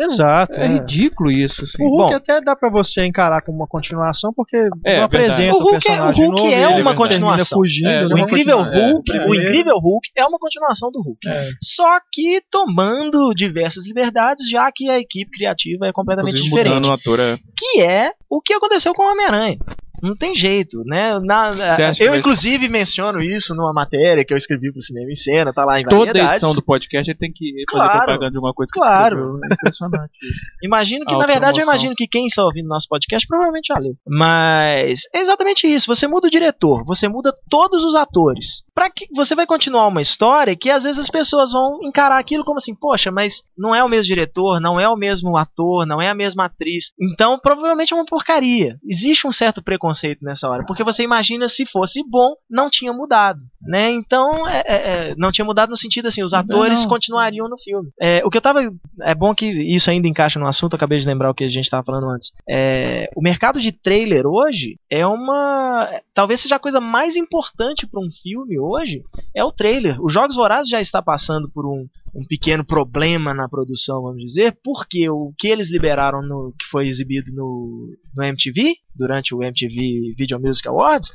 Exato. É, é. ridículo isso, assim. O Hulk Bom, até dá pra você encarar como uma continuação, porque É, não verdade. apresenta O Hulk é- o personagem Hulk novo, é ele uma continuação. fugindo, É, né? O uma Incrível é, Hulk, o. Incrível Hulk é uma continuação do Hulk. É. Só que tomando diversas liberdades, já que a equipe criativa é completamente inclusive diferente. mudando o ator. É. Que é o que aconteceu com o Homem-Aranha. Não tem jeito, né? Na- eu, vai- inclusive, menciono isso numa matéria que eu escrevi pro Cinema em Cena, tá lá em Toda variedades. edição do podcast ele tem que fazer Claro. propaganda de uma coisa que Claro. É impressionante. [LAUGHS] Imagino que, A na verdade, eu imagino que quem está ouvindo nosso podcast provavelmente já leu. Mas é exatamente isso. Você muda o diretor, você muda todos os atores. Pra que você vai continuar uma história que às vezes as pessoas vão encarar aquilo como assim, poxa, mas não é o mesmo diretor, não é o mesmo ator, não é a mesma atriz. Então, provavelmente é uma porcaria. Existe um certo preconceito nessa hora, porque você imagina se fosse bom, não tinha mudado, né? Então, é- é- é, não tinha mudado no sentido assim, os atores não. continuariam no filme. É, o que eu tava é bom que isso ainda encaixa no assunto, acabei de lembrar o que a gente estava falando antes. É, o mercado de trailer hoje é uma. Talvez seja a coisa mais importante para um filme hoje, é o trailer. Os Jogos Vorazes já está passando por um, um pequeno problema na produção, vamos dizer, porque o que eles liberaram no que foi exibido no, no MTV, durante o MTV Video Music Awards,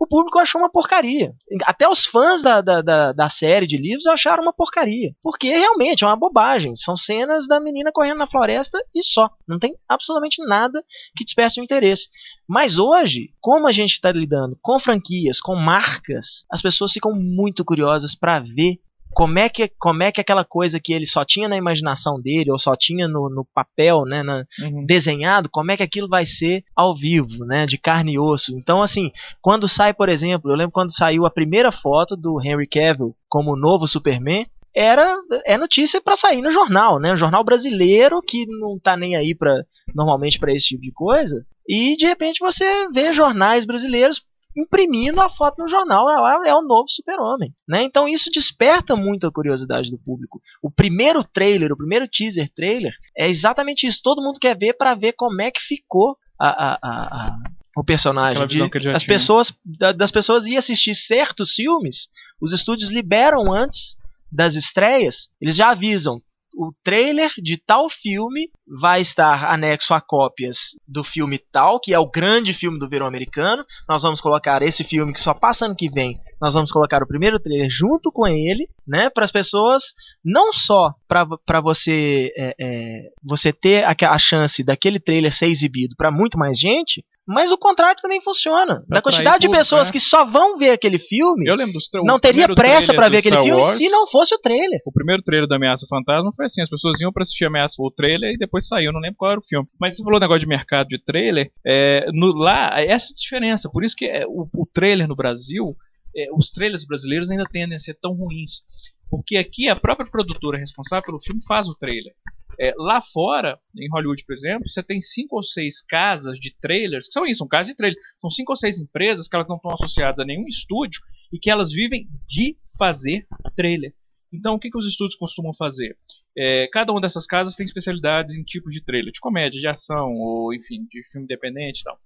o público achou uma porcaria. Até os fãs da, da, da, da série de livros acharam uma porcaria. Porque realmente é uma bobagem. São cenas da menina correndo na floresta e só. Não tem absolutamente nada que desperte o interesse. Mas hoje, como a gente está lidando com franquias, com marcas, as pessoas ficam muito curiosas para ver como é, que, como é que aquela coisa que ele só tinha na imaginação dele, ou só tinha no, no papel, né, na, Uhum. desenhado, como é que aquilo vai ser ao vivo, né, de carne e osso. Então, assim, quando sai, por exemplo, eu lembro quando saiu a primeira foto do Henry Cavill como novo Superman, era é notícia para sair no jornal, né, um jornal brasileiro que não tá nem aí para normalmente para esse tipo de coisa. E de repente você vê jornais brasileiros imprimindo a foto no jornal, ela é o novo super-homem, né? Então isso desperta muito a curiosidade do público. O primeiro trailer, o primeiro teaser trailer é exatamente isso. Todo mundo quer ver para ver como é que ficou a, a, a, a- o personagem. De- as tinha. pessoas da- das pessoas ir assistir certos filmes, os estúdios liberam antes das estreias, eles já avisam o trailer de tal filme vai estar anexo a cópias do filme tal, que é o grande filme do verão americano. Nós vamos colocar esse filme que só passa ano que vem. Nós vamos colocar o primeiro trailer junto com ele, né, para as pessoas não só para você é, é, você ter a, a chance daquele trailer ser exibido para muito mais gente, mas o contrário também funciona. Da atrair quantidade de pessoas né? que só vão ver aquele filme, Eu lembro dos não teria pressa para ver aquele Star filme Wars, se não fosse o trailer. O primeiro trailer da Ameaça Fantasma foi assim, as pessoas iam pra assistir Ameaça, o trailer e depois saiu, não lembro qual era o filme. Mas você falou negócio de mercado de trailer, é, no, lá, essa é a diferença, por isso que é, o, o trailer no Brasil, é, os trailers brasileiros ainda tendem a ser tão ruins. Porque aqui a própria produtora responsável pelo filme faz o trailer. É, lá fora, em Hollywood, por exemplo, você tem cinco ou seis casas de trailers, que são isso, são casas de trailer. São cinco ou seis empresas que elas não estão associadas a nenhum estúdio e que elas vivem de fazer trailer. Então, o que, que os estúdios costumam fazer? É, cada uma dessas casas tem especialidades em tipos de trailer, de comédia, de ação, ou enfim, de filme independente e tal.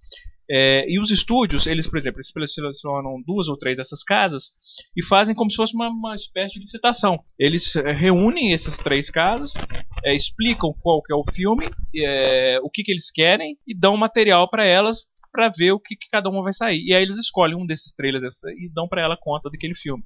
É, e os estúdios, eles, por exemplo, eles selecionam duas ou três dessas casas e fazem como se fosse uma, uma espécie de licitação. Eles é, reúnem essas três casas, é, explicam qual que é o filme, é, o que, que eles querem e dão material para elas para ver o que, que cada uma vai sair. E aí eles escolhem um desses trailers e dão para ela conta daquele filme.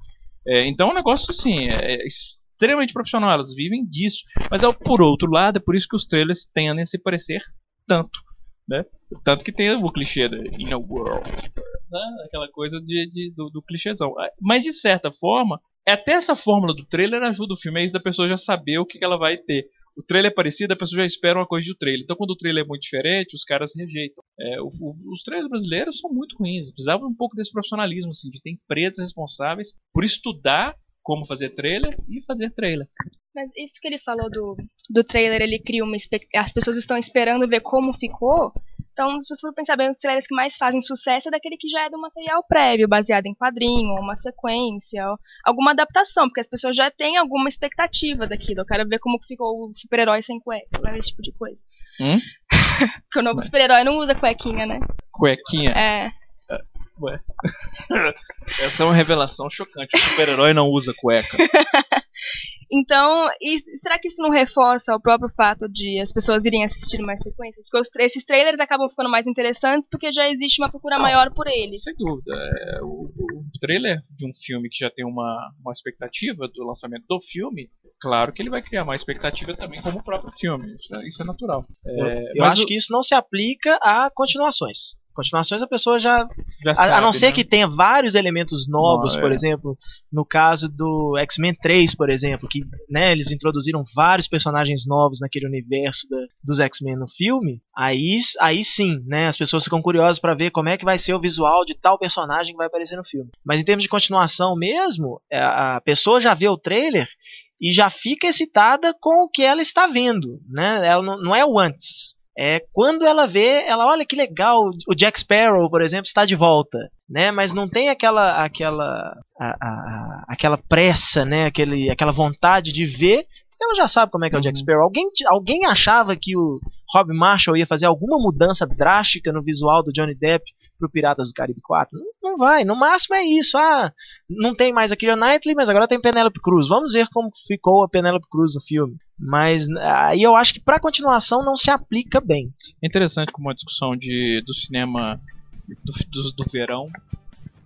É, então é um negócio assim, é, é extremamente profissional, elas vivem disso. Mas é, por outro lado, é por isso que os trailers tendem a se parecer tanto. Né? Tanto que tem o clichê da In a World, né? aquela coisa de, de- do, do clichêzão. Mas de certa forma, até essa fórmula do trailer ajuda o filme, é isso da pessoa já saber o que ela vai ter. O trailer é parecido, a pessoa já espera uma coisa do trailer. Então, quando o trailer é muito diferente, os caras rejeitam. É, o- o- os trailers brasileiros são muito ruins. Precisavam um pouco desse profissionalismo, assim, de ter empresas responsáveis por estudar como fazer trailer e fazer trailer. Mas isso que ele falou do, do trailer, ele cria uma. As pessoas estão esperando ver como ficou. Então, se você for pensar bem, os trailers que mais fazem sucesso é daquele que já é do material prévio, baseado em quadrinho, uma sequência, ou alguma adaptação, porque as pessoas já têm alguma expectativa daquilo. Eu quero ver como ficou o super-herói sem cueca, né, esse tipo de coisa. Hum? [LAUGHS] porque o novo super-herói não usa cuequinha, né? Cuequinha. É. Ué. [LAUGHS] Essa é uma revelação chocante. O super-herói não usa cueca. [LAUGHS] Então, e será que isso não reforça o próprio fato de as pessoas irem assistir mais sequências? Porque os, esses trailers acabam ficando mais interessantes porque já existe uma procura Não. maior por eles. Sem dúvida. É, o, o trailer de um filme que já tem uma, uma expectativa do lançamento do filme, claro que ele vai criar mais expectativa também como o próprio filme. Isso é, isso é natural. É, Eu mas acho o- que isso não se aplica a continuações. Continuações a pessoa já. já A, a não sabe, ser né? que tenha vários elementos novos, Não, por é. exemplo, no caso do X-Men 3, por exemplo, que né, eles introduziram vários personagens novos naquele universo da- dos X-Men no filme, aí, aí sim, né, as pessoas ficam curiosas pra ver como é que vai ser o visual de tal personagem que vai aparecer no filme. Mas em termos de continuação mesmo, é, a pessoa já vê o trailer e já fica excitada com o que ela está vendo, né? Ela não, não é o antes. É quando ela vê, ela olha que legal, o Jack Sparrow, por exemplo, está de volta, né? Mas não tem aquela aquela a- a- aquela pressa, né? Aquele, aquela vontade de ver, porque ela já sabe como é que é o Jack Sparrow. Alguém alguém achava que o Rob Marshall ia fazer alguma mudança drástica no visual do Johnny Depp pro Piratas do Caribe 4? Não, não vai. No máximo é isso. Ah, não tem mais a Keira Knightley, mas agora tem Penélope Cruz. Vamos ver como ficou a Penélope Cruz no filme. Mas aí eu acho que pra continuação não se aplica bem. É interessante como a discussão de, do cinema do, do, do verão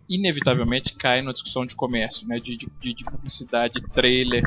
inevitavelmente cai na discussão de comércio, né? De, de, de publicidade, de trailer.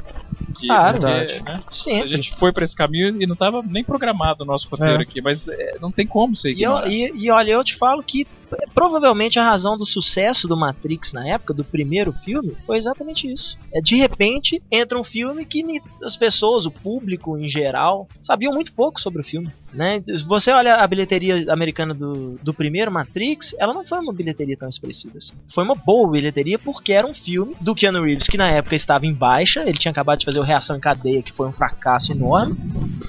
De, Claro. porque, né? A gente foi pra esse caminho e não tava nem programado o nosso roteiro É. aqui, mas é, não tem como ser E, eu- ignorar. e- e olha, eu te falo que provavelmente a razão do sucesso do Matrix na época, do primeiro filme, foi exatamente isso. É, de repente, entra um filme que as pessoas, o público em geral, sabiam muito pouco sobre o filme. Né? Você olha a bilheteria americana do, do primeiro Matrix, ela não foi uma bilheteria tão expressiva assim. Foi uma boa bilheteria porque era um filme do Keanu Reeves que na época estava em baixa, ele tinha acabado de fazer o Reação em Cadeia, que foi um fracasso enorme.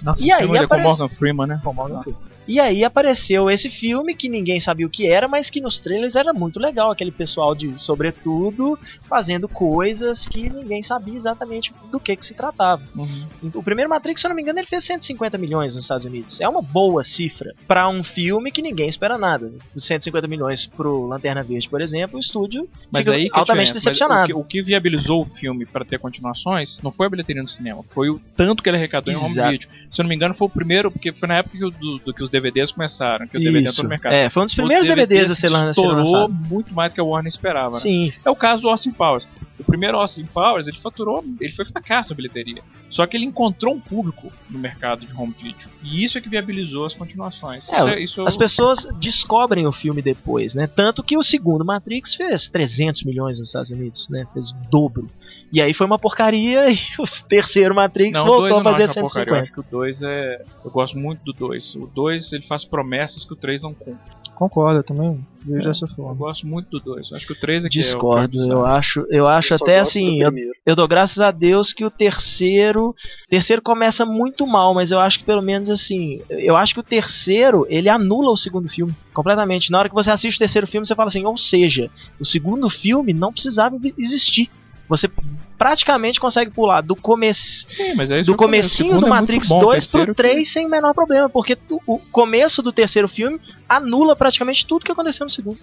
Nossa, e aí com Morgan Freeman, né? com Morgan Freeman. E aí apareceu esse filme que ninguém sabia o que era, mas que nos trailers era muito legal, aquele pessoal de sobretudo fazendo coisas que ninguém sabia exatamente do que, que se tratava. Uhum. O primeiro Matrix, se eu não me engano, ele fez 150 milhões nos Estados Unidos. É uma boa cifra para um filme que ninguém espera nada. Os 150 milhões pro Lanterna Verde, por exemplo, o estúdio Mas aí altamente decepcionado. O que, o que viabilizou o filme para ter continuações não foi a bilheteria no cinema, foi o tanto que ele arrecadou em home Exato. video. Se eu não me engano, foi o primeiro, porque foi na época do, do que os DVDs começaram, que o DVD entrou no mercado. É, foi um dos Os primeiros DVDs a ser lan- a ser estourou lançado. muito mais do que a Warner esperava. né? Sim, É o caso do Austin Powers. O primeiro Austin Powers, ele faturou, ele foi fracasso a bilheteria. Só que ele encontrou um público no mercado de home video. E isso é que viabilizou as continuações. É, isso é, isso As pessoas descobrem o filme depois, né? Tanto que o segundo Matrix fez 300 milhões nos Estados Unidos, né? Fez o dobro. E aí foi uma porcaria [LAUGHS] e o terceiro Matrix Não, o 2 voltou eu a não fazer acho uma porcaria. Eu 150. acho que o 2 é. Eu gosto muito do 2. O 2 ele faz promessas que o 3 não cumpre. Concordo, eu também vejo É. dessa Eu forma. gosto muito do 2. Acho que o 3 é que é o Discordo, dos eu acho, eu acho Eu até gosto do assim, eu, eu dou graças a Deus que o terceiro, o terceiro começa muito mal, mas eu acho que pelo menos assim, eu acho que o terceiro, ele anula o segundo filme completamente. Na hora que você assiste o terceiro filme, você fala assim, ou seja, o segundo filme não precisava existir. Você praticamente consegue pular do começo é do comecinho do é Matrix bom, o 2 terceiro pro 3 sem o menor problema, porque tu- o começo do terceiro filme anula praticamente tudo que aconteceu no segundo.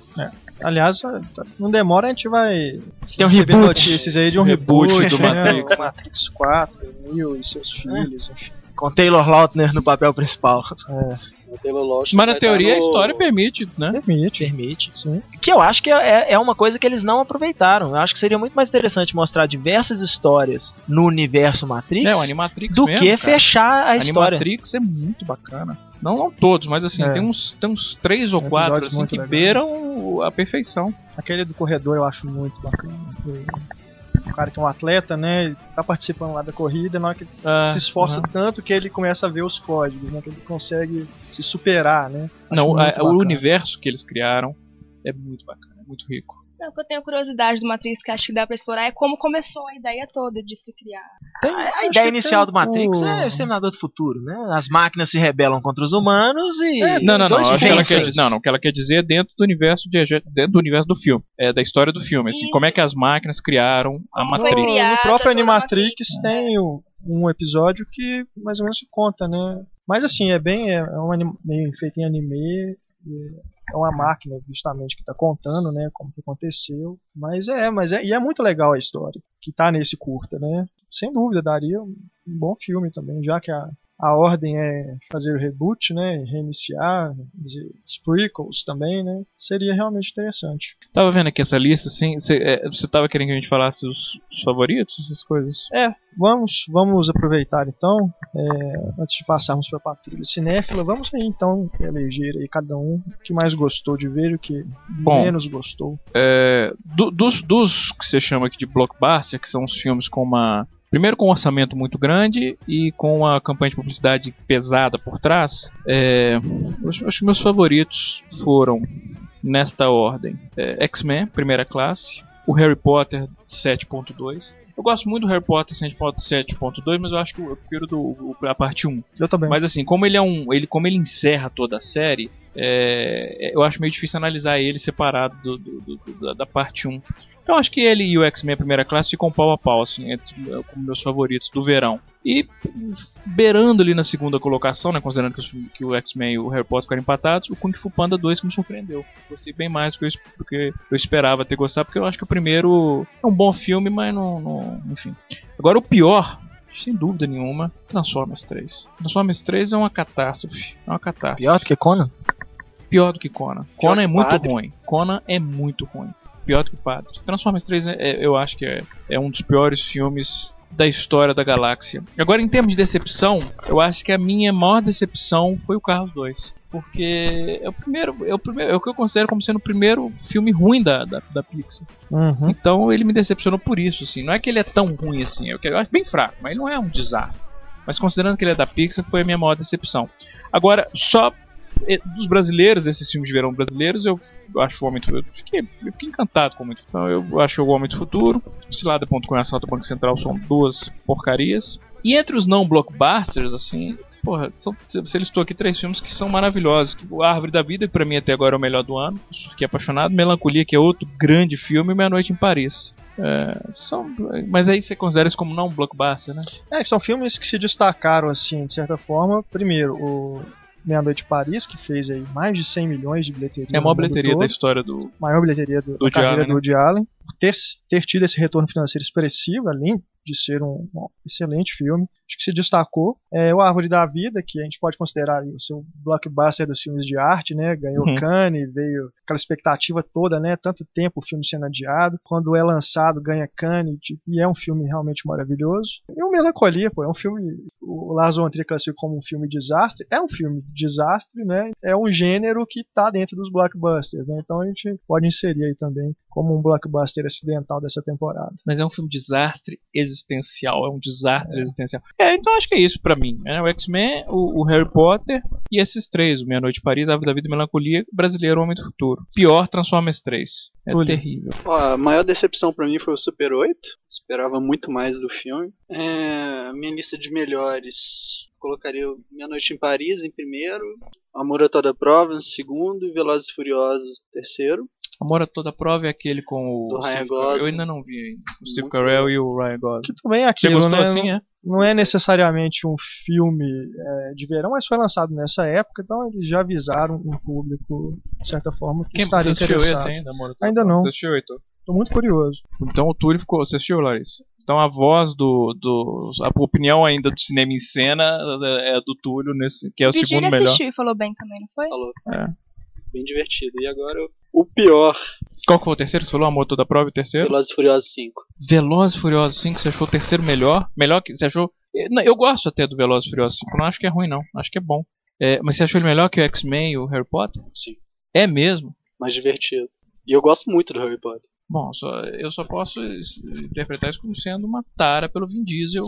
Aliás, não demora, a gente vai Tem um receber reboot. notícias aí de um Reboot reboot, do? Matrix. O Matrix [LAUGHS] 4, Neo e seus filhos, enfim. Com Taylor Lautner no papel principal. O Taylor Lautner Mas na teoria tá a no- história permite, né? Permite. Permite. Sim. Que eu acho que é, é uma coisa que eles não aproveitaram. Eu acho que seria muito mais interessante mostrar diversas histórias no universo Matrix É, o Animatrix do mesmo, que cara. fechar a história. Animatrix é muito bacana. Não, não todos, mas assim, É. tem, uns, tem uns três ou Tem quatro assim, que legais. beiram a perfeição. Aquele do corredor eu acho muito bacana. O cara que é um atleta, né? Ele tá participando lá da corrida, na hora que Ah, se esforça aham. tanto que ele começa a ver os códigos, né? Que ele consegue se superar, né? Acho Não, a- o bacana. universo que eles criaram é muito bacana, é muito rico. Não, o que eu tenho curiosidade do Matrix que acho que dá pra explorar é como começou a ideia toda de se criar. A, a ideia inicial do Matrix é o Exterminador do Futuro, né? As máquinas se rebelam contra os humanos e. É, não, não, não. Acho que ela quer, não, não. O que ela quer dizer é dentro do universo de, dentro do universo do filme, é da história do filme, assim, como é que as máquinas criaram a Matrix. criada No próprio Animatrix Matrix, tem o- um episódio que mais ou menos se conta, né? Mas assim, é bem. É, é um anim- meio feito em anime. e É uma máquina, justamente, que tá contando, né? Como que aconteceu. Mas é, mas é. E é muito legal a história que tá nesse curta, né? Sem dúvida, daria um bom filme também, já que a, a ordem é fazer o reboot, né? Reiniciar, os prequels também, né? Seria realmente interessante. Tava vendo aqui essa lista, assim, você é, tava querendo que a gente falasse os, os favoritos, essas coisas? É, vamos, vamos aproveitar então, é, antes de passarmos para a patrulha cinéfila, vamos aí então eleger aí cada um o que mais gostou de ver e o que Bom. menos gostou. É, do- dos, dos que você chama aqui de blockbuster, que são os filmes com uma. Primeiro com um orçamento muito grande e com uma campanha de publicidade pesada por trás, é, acho, acho que meus favoritos foram, nesta ordem, é, X-Men, primeira classe, o Harry Potter 7.2. Eu gosto muito do Harry Potter 7.2, mas eu acho que eu prefiro do, a parte 1. Eu também. Mas assim, como ele é um. Ele, como ele encerra toda a série, é, eu acho meio difícil analisar ele separado do, do- do- da, parte 1. Então acho que ele e o X-Men primeira classe ficam pau a pau, assim, entre, como meus favoritos do verão. E beirando ali na segunda colocação, né, considerando que, os- que o X-Men e o Harry Potter ficaram empatados, o Kung Fu Panda 2 que me surpreendeu. Gostei bem mais do que eu, do que eu esperava ter gostado, porque eu acho que o primeiro é um bom filme, mas não, não enfim. Agora o pior, sem dúvida nenhuma, Transformers 3. Transformers 3 é uma catástrofe. É uma catástrofe. Pior do que Conan? Pior do que Conan. Pior Conan é muito Padre. ruim. Conan é muito ruim. Pior do que Padre. Transformers 3 é- é- eu acho que é, é um dos piores filmes da história da galáxia. Agora, em termos de decepção, eu acho que a minha maior decepção foi o Carros 2. Porque é o primeiro, é o primeiro, é o que eu considero como sendo o primeiro filme ruim da, da, da Pixar. Uhum. Então ele me decepcionou por isso, assim. Não é que ele é tão ruim assim, eu que- eu acho bem fraco, mas ele não é um desastre. Mas considerando que ele é da Pixar, foi a minha maior decepção. Agora, só dos brasileiros, esses filmes de verão brasileiros, eu, acho o Homem do Futuro. Fiquei, eu fiquei encantado com o Homem do Futuro. Eu acho o Homem do Futuro, Cilada.com e Assalto Banco Central são duas porcarias. E entre os não blockbusters, assim, porra, são, você listou aqui três filmes que são maravilhosos. O Árvore da Vida, que pra mim até agora é o melhor do ano. Fiquei apaixonado. Melancolia, que é outro grande filme, e Meia Noite em Paris. É, são, mas aí você considera isso como não blockbuster, né? É, são filmes que se destacaram, assim, de certa forma. Primeiro, o Meia-Noite em Paris, que fez aí mais de 100 milhões de bilheteria. É a maior bilheteria todo. da história do. maior bilheteria do, Do da carreira Allen, do né? Woody Allen, por ter, ter tido esse retorno financeiro expressivo, além de ser um, um excelente filme. Que se destacou. É, o Árvore da Vida, que a gente pode considerar o seu blockbuster dos filmes de arte, né? Ganhou Uhum. Cannes, veio aquela expectativa toda, né? Tanto tempo o filme sendo adiado. Quando é lançado, ganha Cannes, e é um filme realmente maravilhoso. E o Melancolia, pô, é um filme. O Lars von Trier classificou como um filme de desastre. É um filme de desastre, né? É um gênero que tá dentro dos blockbusters, né? Então a gente pode inserir aí também como um blockbuster acidental dessa temporada. Mas é um filme desastre existencial. É um desastre existencial. É, então acho que é isso pra mim. né? O X-Men, o, o Harry Potter e esses três: o Meia Noite em Paris, Árvore da Vida e Melancolia, Brasileiro Homem do Futuro. Pior Transformers 3. É Olha. terrível. Ó, a maior decepção pra mim foi o Super 8. Esperava muito mais do filme. É, minha lista de melhores colocaria o Minha Noite em Paris em primeiro, Amor a Toda Prova em segundo e Velozes e Furiosos em terceiro. Amor a toda prova é aquele com o. Ryan. Gosling. Eu ainda não vi ainda. O Steve Carell e o Ryan Gosling. Que também é Você aquilo, gostou né? assim, é? Não é necessariamente um filme é, de verão, mas foi lançado nessa época, então eles já avisaram um público, de certa forma, que Quem você estaria assistiu interessado. esse ainda, Amor Ainda não. Você assistiu, Heitor? Tô muito curioso. Então o Túlio ficou. Você assistiu, Larissa? Então a voz do, do. A opinião ainda do cinema em cena é do Túlio, nesse, que é o Virgínia segundo melhor. assistiu e falou bem também, não foi? Falou. É. Bem divertido. E agora o pior, Qual que foi o terceiro? Você falou Amor a toda prova e o terceiro? Velozes e Furiosos 5. Velozes e Furiosos 5, você achou o terceiro melhor? Melhor que. Você achou. Eh, Eu gosto até do Velozes e Furiosos 5, não acho que é ruim, não. Acho que é bom. É, mas você achou ele melhor que o X-Men e o Harry Potter? Sim. É mesmo? Mais divertido. E eu gosto muito do Harry Potter. Bom, só- eu só posso interpretar isso como sendo uma tara pelo Vin Diesel.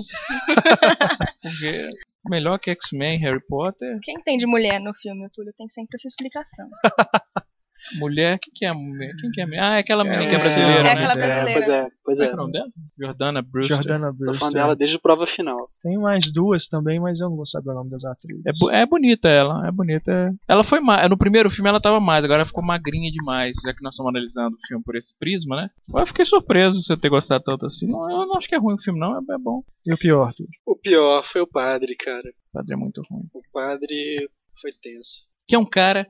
[LAUGHS] Porque melhor que X-Men e Harry Potter. Quem tem de mulher no filme, o Túlio tem sempre essa explicação. [LAUGHS] Mulher, quem que é a mulher? Quem que é a mulher? Ah, é aquela menina que é É, brasileira, é né? aquela brasileira. Pois é, pois é é. que é o nome dela? Jordana Brewster. Jordana Sou fã Brewster. dela desde a prova final. Tem mais duas também, mas eu não vou saber o nome das atrizes. É, é bonita ela, é bonita. Ela foi mais. No primeiro filme ela tava mais, agora ela ficou magrinha demais, já que nós estamos analisando o filme por esse prisma, né? Eu fiquei surpreso você ter gostado tanto assim. Não, eu não acho que é ruim o filme, não, é, é bom. E o pior, tudo. O pior foi o padre, cara. O padre é muito ruim. O padre foi tenso. Que é um cara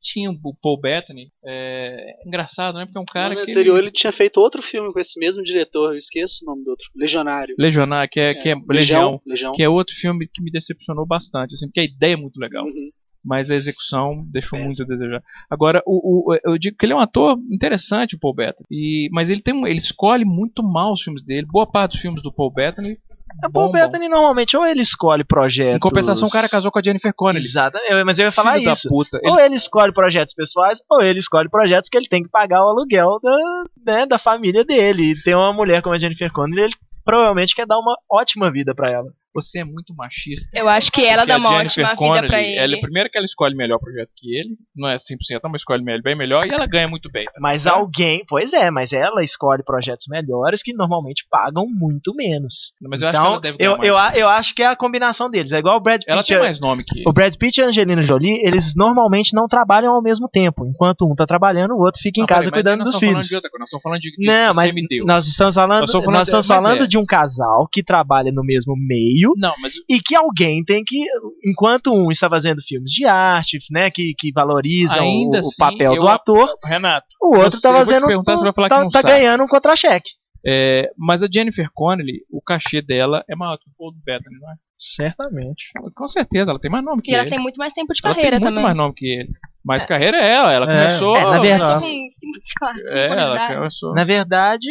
tinha o Paul Bettany. É engraçado, né? Porque é um cara no que. anterior ele... tinha feito outro filme com esse mesmo diretor, eu esqueço o nome do outro. Legionário. Legionário, que é, que é Legião. Legião. Que é outro filme que me decepcionou bastante, assim, porque a ideia é muito legal. Uhum. mas a execução deixou Péssimo. muito a desejar. Agora, o, o- eu digo que ele é um ator interessante, o Paul Bettany, e, mas ele tem um- ele escolhe muito mal os filmes dele. Boa parte dos filmes do Paul Bettany. O Paul bombam. Bettany normalmente ou ele escolhe projetos. Em compensação, o cara casou com a Jennifer Connelly. Exatamente, mas eu ia falar Filho isso. puta. Ele- Ou ele escolhe projetos pessoais, ou ele escolhe projetos que ele tem que pagar o aluguel da, né, da família dele. E tem uma mulher como a Jennifer Connelly, ele provavelmente quer dar uma ótima vida pra ela. Você é muito machista. Eu acho que ela Porque dá a uma Jennifer ótima Connelly, vida pra ele. Ela, primeiro que ela escolhe melhor projeto que ele, não é 100%, mas escolhe melhor, bem melhor, e ela ganha muito bem. Mas É. alguém, pois é, mas ela escolhe projetos melhores que normalmente pagam muito menos. Mas eu acho que então, ela deve eu, eu, a- eu acho que é a combinação deles. É igual o Brad Pitt. Ela tem mais nome que ele. O Brad Pitt e a Angelina Jolie, eles normalmente não trabalham ao mesmo tempo. Enquanto um tá trabalhando, o outro fica em Não, casa cuidando dos filhos. de outra coisa, nós estamos falando de, de Não, mas semideus. nós estamos falando, Nós estamos falando nós estamos falando é. de um casal que trabalha no mesmo meio Não, mas e que alguém tem que, enquanto um está fazendo filmes de arte, né, que, que valorizam Ainda o, o assim, papel eu do ator, Renato, o outro tá te fazendo, perguntar, você vai falar tá, que não tá ganhando um contra-cheque. É, mas a Jennifer Connelly, o cachê dela é maior que o Paul Bettany, não é? Certamente. Com certeza, ela tem mais nome que E ela ele. tem muito mais tempo de ela carreira tem muito também. mais nome que ele. Mais carreira é ela, ela É. começou. É, na verdade- Sim, sim, claro, sim, É, ela começou. Na verdade,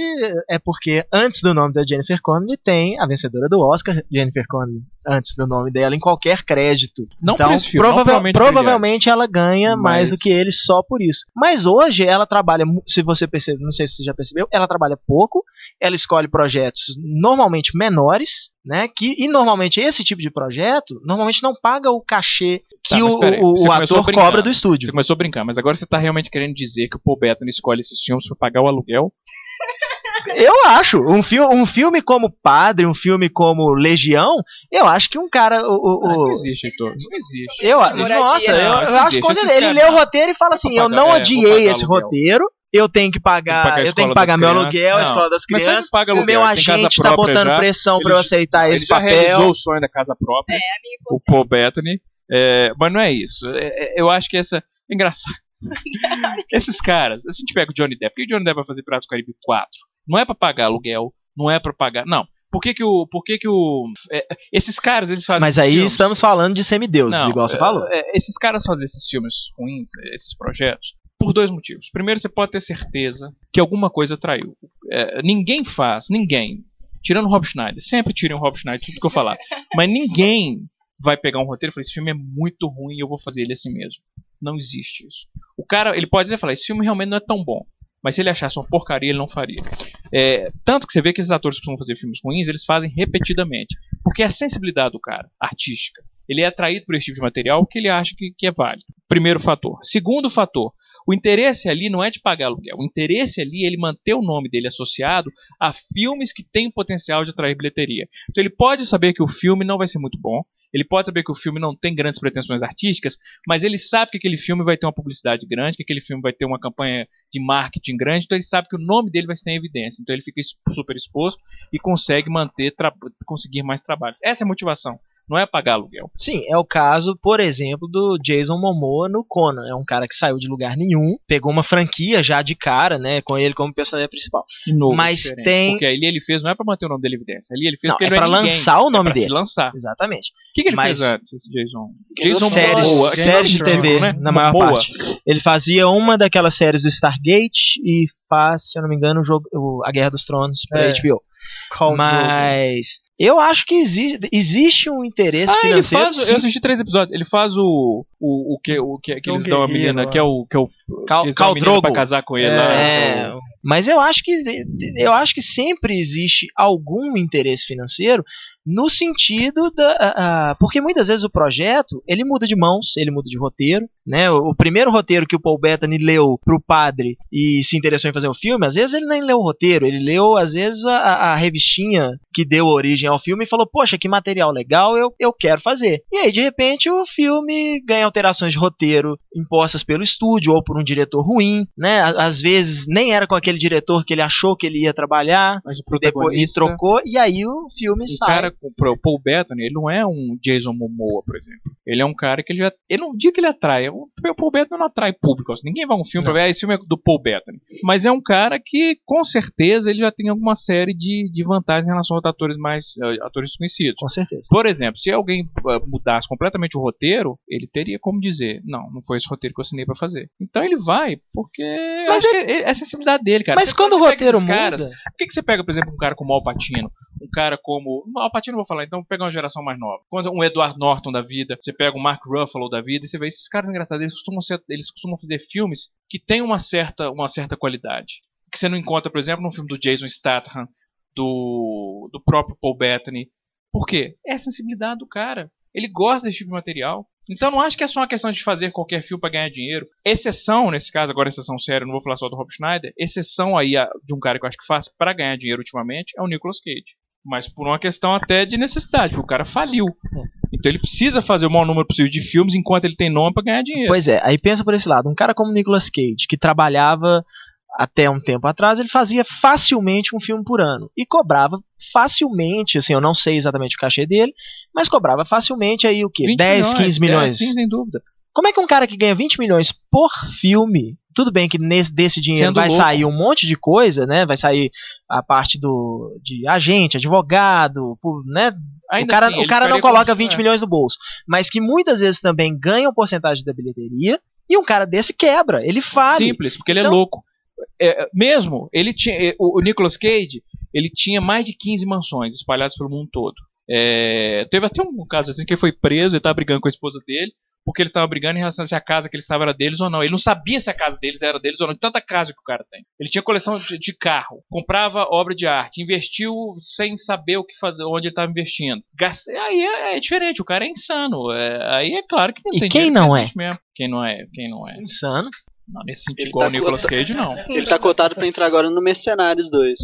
é porque antes do nome da Jennifer Connelly tem a vencedora do Oscar, Jennifer Connelly, antes do nome dela em qualquer crédito. Não então, por esse filme, não provável- provavelmente provavelmente ela ganha mais Mas- do que ele só por isso. Mas hoje ela trabalha, se você percebe, não sei se você já percebeu, ela trabalha pouco, ela escolhe projetos normalmente menores, né? Que e normalmente esse tipo de projeto normalmente não paga o cachê que Tá, o, peraí, o- você o ator cobra do Você estúdio. começou a brincar, mas agora você tá realmente querendo dizer que o Paul Bettany escolhe esses filmes pra pagar o aluguel? Eu acho. Um, fi um filme como Padre, um filme como Legião, eu acho que um cara. O, o- isso o- não existe, Heitor. Isso não existe. eu, Moradia, nossa, eu, eu acho que quando ele, lê o roteiro e fala assim: Vou eu pagar- não é, odiei pagar esse aluguel. roteiro. Eu tenho que pagar, Tem que pagar a eu tenho que pagar meu crianças. aluguel, a Não. escola das crianças. paga O aluguel, meu tem casa agente tá própria botando já. pressão pra Ele eu aceitar Ele esse já papel. realizou o sonho da casa própria, o Paul Bettany. É, mas não é isso. É, é, eu acho que essa. É engraçado. [LAUGHS] Esses caras, se a gente pega o Johnny Depp, por que o Johnny Depp vai fazer Piratas do Caribe 4? Não é pra pagar aluguel, não é pra pagar. Não. Por que que o. Por que que o. é, esses caras, eles fazem. Mas aí filmes- estamos falando de semideuses, Não, igual você é, falou. é, esses caras fazem esses filmes ruins, esses projetos, por dois motivos. Primeiro, você pode ter certeza que alguma coisa traiu. É, ninguém faz, ninguém, tirando o Rob Schneider, sempre tirem o Rob Schneider, tudo que eu falar, [LAUGHS] mas ninguém vai pegar um roteiro e falar: esse filme é muito ruim e eu vou fazer ele assim mesmo. Não existe isso. O cara, ele pode até falar: esse filme realmente não é tão bom. Mas se ele achasse uma porcaria, ele não faria. É, tanto que você vê que esses atores que costumam fazer filmes ruins, eles fazem repetidamente. Porque é a sensibilidade do cara, artística. Ele é atraído por esse tipo de material que ele acha que, que é válido. Primeiro fator. Segundo fator, o interesse ali não é de pagar aluguel. O interesse ali é ele manter o nome dele associado a filmes que têm potencial de atrair bilheteria. Então ele pode saber que o filme não vai ser muito bom. Ele pode saber que o filme não tem grandes pretensões artísticas, mas ele sabe que aquele filme vai ter uma publicidade grande, que aquele filme vai ter uma campanha de marketing grande, então ele sabe que o nome dele vai estar em evidência. Então ele fica super exposto e consegue manter, conseguir mais trabalhos. Essa é a motivação. Não é pagar aluguel. Sim, é o caso, por exemplo, do Jason Momoa no Conan. É um cara que saiu de lugar nenhum, pegou uma franquia já de cara, né, com ele como personagem principal. Novo, Mas diferente. tem- Porque ali ele fez, não é pra manter o nome dele evidência. Ali ele fez Não, porque é ele pra não é ninguém. lançar o nome é pra dele. Se lançar. Exatamente. O que, que ele Mas- fez antes, esse Jason? Jason séries, Momoa. Séries de TV, né? na maior Momoa. parte. Ele fazia uma daquelas séries do Stargate e faz, se eu não me engano, o jogo, o- a Guerra dos Tronos pra É. HBO. Drogo. Mas eu acho que existe, existe um interesse Ah, ele financeiro. faz. sim. Eu assisti três episódios. Ele faz o. O, o que, o que, que É eles dão a menina, ó. que é o. Que é o Cal- Khal menina pra Drogo. casar com ele É, lá. É, mas eu acho que eu acho que sempre existe algum interesse financeiro, no sentido da. a- a- porque muitas vezes o projeto ele muda de mãos, ele muda de roteiro. Né? O, o primeiro roteiro que o Paul Bettany leu pro padre e se interessou em fazer o filme, às vezes ele nem leu o roteiro, ele leu, às vezes, a, a- revistinha que deu origem ao filme e falou: Poxa, que material legal, eu, eu quero fazer. E aí, de repente, o filme ganha alterações de roteiro impostas pelo estúdio ou por um diretor ruim, né? Às vezes nem era com aquele diretor que ele achou que ele ia trabalhar, Mas o depois e trocou, e aí o filme O sai. Cara, o Paul Bettany, ele não é um Jason Momoa, por exemplo. Ele é um cara que ele já. Eu não digo que ele atrai. O Paul Bettany não atrai público. assim, ninguém vai a um filme pra ver, ah, esse filme é do Paul Bettany. Mas é um cara que, com certeza, ele já tem alguma série de, de vantagens em relação aos atores mais. eh, atores desconhecidos. Com certeza. Por exemplo, se alguém eh, mudasse completamente o roteiro, ele teria como dizer: Não, não foi esse roteiro que eu assinei pra fazer. Então ele vai, porque. Mas acho que é, é a sensibilidade dele, cara. Mas Você- quando o roteiro esses caras, muda. por que, que você pega, por exemplo, um cara como o Alpatino? Um cara como. O Alpatino eu vou falar, então vou pegar uma geração mais nova. Quando um Edward Norton da vida, você pega um Mark Ruffalo da vida, e você vê esses caras engraçados, eles costumam, ser, eles costumam fazer filmes que têm uma certa, uma certa qualidade. Que você não encontra, por exemplo, num filme do Jason Statham, do, do próprio Paul Bettany. Por quê? É a sensibilidade do cara. Ele gosta desse tipo de material. Então não acho que é só uma questão de fazer qualquer filme para ganhar dinheiro. Exceção, nesse caso, agora exceção séria, não vou falar só do Rob Schneider, exceção aí a- de um cara que eu acho que faz para ganhar dinheiro ultimamente é o Nicolas Cage. Mas por uma questão até de necessidade, porque o cara faliu. Então ele precisa fazer o maior número possível de filmes enquanto ele tem nome para ganhar dinheiro. Pois é, aí pensa por esse lado. Um cara como Nicolas Cage, que trabalhava até um tempo atrás, ele fazia facilmente um filme por ano. E cobrava facilmente, assim, eu não sei exatamente o cachê dele, mas cobrava facilmente aí o quê? 20 10, 15 milhões. É, sim, sem dúvida. Como é que um cara que ganha 20 milhões por filme, tudo bem que nesse, desse dinheiro Sendo vai louco. sair um monte de coisa, né? Vai sair a parte do de agente, advogado, por- né? Ainda o cara, assim, o cara não coloca como- 20 é. milhões no bolso, mas que muitas vezes também ganha uma porcentagem da bilheteria e um cara desse quebra, ele fale. Simples, porque ele é Então- louco. É, mesmo, ele tinha. é, O o Nicolas Cage, ele tinha mais de 15 mansões espalhadas pelo mundo todo. É, teve até um caso assim que ele foi preso, ele estava brigando com a esposa dele, porque ele estava brigando em relação a se a casa que ele estava era deles ou não. Ele não sabia se a casa deles era deles ou não, de tanta casa que o cara tem. Ele tinha coleção de, de carro, comprava obra de arte, investiu sem saber o que fazer, onde ele estava investindo. Gasta- aí é, é diferente, o cara é insano. É, aí é claro que não E tem quem não é? Mesmo. Quem não é? Quem não é? Insano. Não, nesse sentido, Ele igual tá o Nicolas Cage, não. Ele tá cotado pra entrar agora no Mercenários 2.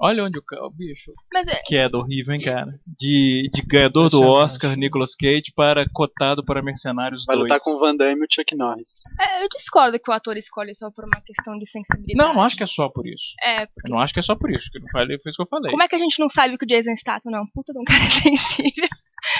Olha onde o, o bicho. Mas é, Queda horrível, hein, cara? De, de ganhador do Impressionante. Oscar, Nicolas Cage, para cotado para Mercenários Vai 2. lutar com o Van Damme e o Chuck Norris. é, eu discordo que o ator escolhe só por uma questão de sensibilidade. Não, não acho que é só por isso. É, Eu não acho que é só por isso. Que eu não falei, foi isso que eu falei. como é que a gente não sabe que o Jason Statham não é um puta de um cara [LAUGHS] sensível?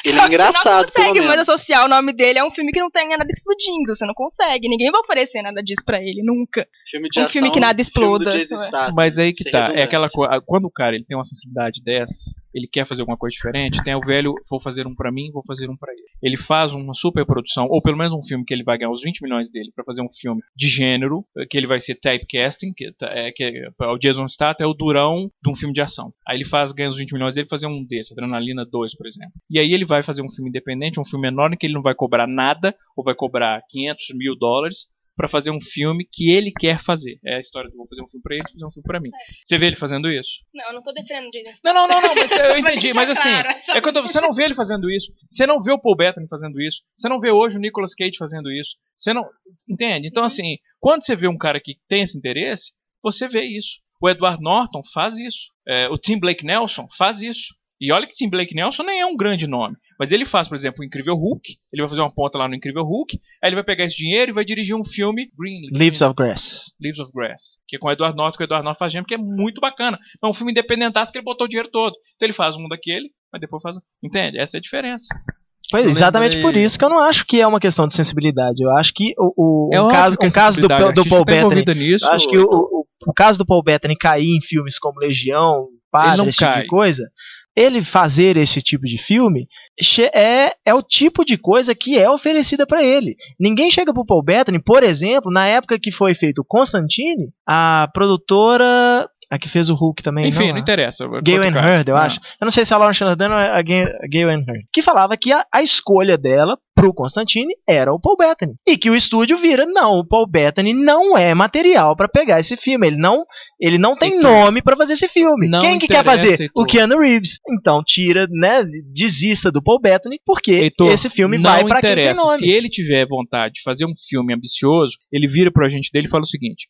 Ele é engraçado, não consegue mais associar o nome dele a um filme que não tenha nada explodindo. Você não consegue. Ninguém vai oferecer nada disso pra ele, nunca. Filme de um ação, filme que nada exploda. Filme do Jason. Statham. Mas aí que tá. É aquela coisa. Quando o cara ele tem uma sensibilidade dessas, ele quer fazer alguma coisa diferente, tem o velho, vou fazer um pra mim, vou fazer um pra ele. Ele faz uma super produção, ou pelo menos um filme que ele vai ganhar os 20 milhões dele pra fazer um filme de gênero, eh, que ele vai ser typecasting, que tá- é, que é, o Jason Statham é o durão de um filme de ação. Aí ele faz, ganha os 20 milhões dele fazer um desse, Adrenalina 2, por exemplo. E aí ele vai fazer um filme independente, um filme menor, em que ele não vai cobrar nada, ou vai cobrar 500 mil dólares, pra fazer um filme que ele quer fazer. É a história do vou fazer um filme pra ele, fazer um filme pra mim. Você vê ele fazendo isso? Não, eu não tô defendendo Jason Não, não, não, não, mas eu [LAUGHS] entendi, mas assim, claro essa é que tô- você não vê ele fazendo isso, você não vê o Paul Bettany fazendo isso, você não vê hoje o Nicolas Cage fazendo isso, você não, entende? Então assim, quando você vê um cara que tem esse interesse, você vê isso. O Edward Norton faz isso, É, o Tim Blake Nelson faz isso. E olha que Tim Blake Nelson nem é um grande nome, mas ele faz, por exemplo, o Incrível Hulk, ele vai fazer uma ponta lá no Incrível Hulk, aí ele vai pegar esse dinheiro e vai dirigir um filme Green Leaves of Grass. Leaves of Grass, que é com o Edward Norton, que o Edward Norton faz gente, que é muito bacana. É um filme independentaço que ele botou o dinheiro todo. Então ele faz um daquele, mas depois faz. um- Entende? Essa é a diferença. Pois, exatamente lembrei- por isso que eu não acho que é uma questão de sensibilidade. Eu acho que o, o É um caso, um caso do, do Paul tá Bettany, nisso, eu acho que o, o, o caso do Paul Bettany cair em filmes como Legião, Padre, esse tipo cai. de coisa, ele fazer esse tipo de filme é, é o tipo de coisa que é oferecida pra ele. Ninguém chega pro Paul Bettany, por exemplo, na época que foi feito Constantine, a produtora, a que fez o Hulk também, Enfim, não, não interessa. Quanto and. Heard, eu Não. acho. Eu não sei se é a Laura Sheridan ou é a Ga- a Gale and Heard. Que falava que a, a escolha dela pro Constantine era o Paul Bettany. E que o estúdio vira, não, o Paul Bettany não é material pra pegar esse filme. Ele não, ele não tem nome pra fazer esse filme. Quem que quer fazer? Heitor. O Keanu Reeves. Então tira, né, desista do Paul Bettany, porque Heitor, esse filme vai pra quem tem nome. Se ele tiver vontade de fazer um filme ambicioso, ele vira pro agente dele e fala o seguinte: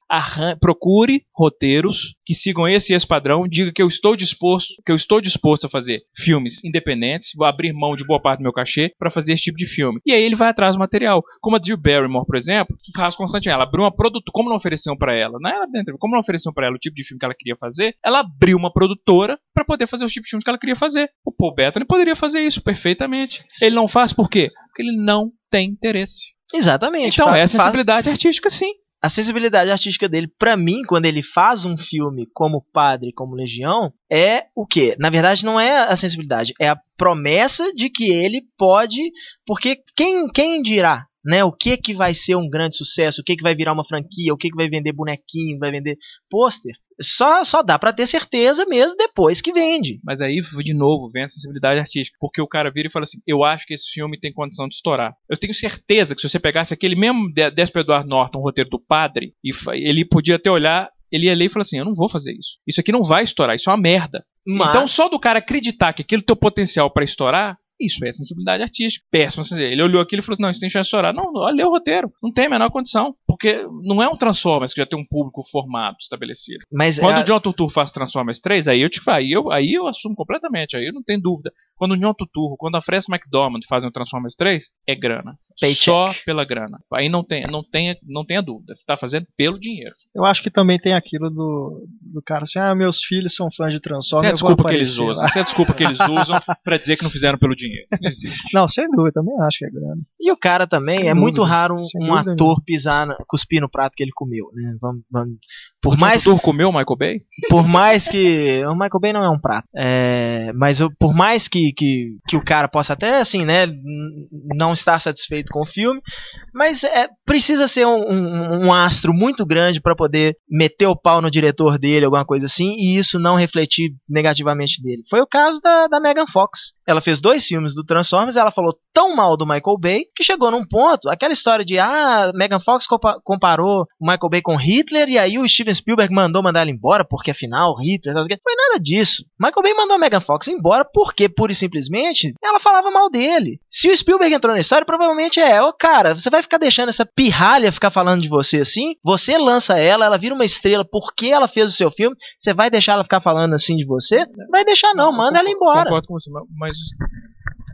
procure roteiros que sigam esse e esse padrão, diga que eu estou disposto, que eu estou disposto a fazer filmes independentes, vou abrir mão de boa parte do meu cachê para fazer esse tipo de filme. E aí ele vai atrás do material. Como a Drew Barrymore, por exemplo, faz constantemente. Ela abriu uma produtora, como não ofereciam para ela, não é ela dentro, como não ofereciam para ela o tipo de filme que ela queria fazer, ela abriu uma produtora para poder fazer o tipo de filme que ela queria fazer. O Paul Bettany poderia fazer isso perfeitamente. Ele não faz por quê? Porque ele não tem interesse. Exatamente. Então, Fa- é a faz- sensibilidade artística, sim. A sensibilidade artística dele, pra mim, quando ele faz um filme como Padre, como Legião, é o quê? Na verdade, não é a sensibilidade, é a promessa de que ele pode, porque quem, quem dirá, né? O que que vai ser um grande sucesso? O que que vai virar uma franquia? O que que vai vender bonequinho? Vai vender pôster? Só, só dá pra ter certeza mesmo depois que vende. Mas aí, de novo, vem a sensibilidade artística. Porque o cara vira e fala assim: Eu acho que esse filme tem condição de estourar. Eu tenho certeza que se você pegasse aquele mesmo de- desse pro Eduardo Norton, o roteiro do padre, e ele podia até olhar, ele ia ler e falar assim: Eu não vou fazer isso. Isso aqui não vai estourar, isso é uma merda. Mas, Então, só do cara acreditar que aquilo tem o potencial pra estourar. Isso é sensibilidade artística. Péssimo. Ele olhou aquilo e falou assim: não, isso tem chance de estourar. Não, olha o roteiro. Não tem a menor condição. Porque não é um Transformers que já tem um público formado, estabelecido. mas Quando é- o John Turturro faz Transformers 3, aí eu, te, aí, eu, aí eu assumo completamente, aí eu não tenho dúvida. Quando o John Turturro, quando a Fresh McDormand fazem o Transformers 3, é grana. Paycheck. Só pela grana. Aí não tem, não tem, não tenha dúvida. Tá fazendo pelo dinheiro. Eu acho que também tem aquilo do, do cara assim, ah, meus filhos são fãs de Isso é Transformers, a eu vou desculpa que eles usam. Isso é a desculpa que eles usam [LAUGHS] pra dizer que não fizeram pelo dinheiro. Não existe. Não, sem dúvida, também acho que é grana. E o cara também, Sem é muito dúvida, raro um, um ator pisar, cuspir no prato que ele comeu, né? Vamos, vamos- por O mais Turturro comeu o Michael Bay? por mais que o Michael Bay não é um prato, é, mas eu- por mais que, que, que o cara possa até assim, né, não estar satisfeito com o filme, mas é, precisa ser um, um- um astro muito grande para poder meter o pau no diretor dele, alguma coisa assim, e isso não refletir negativamente dele. Foi o caso da, da Megan Fox. Ela fez dois filmes do Transformers, ela falou tão mal do Michael Bay que chegou num ponto, aquela história de ah, Megan Fox compa- comparou o Michael Bay com Hitler e aí o Steven Spielberg mandou mandar ela embora porque afinal Hitler, não foi nada disso. Michael Bay mandou a Megan Fox embora porque pura e simplesmente ela falava mal dele. Se o Spielberg entrou na história, provavelmente é, ô cara, você vai ficar deixando essa pirralha ficar falando de você assim? Você lança ela, ela vira uma estrela porque ela fez o seu filme, você vai deixar ela ficar falando assim de você? Não vai deixar não, manda ela embora. Concordo com você, mas-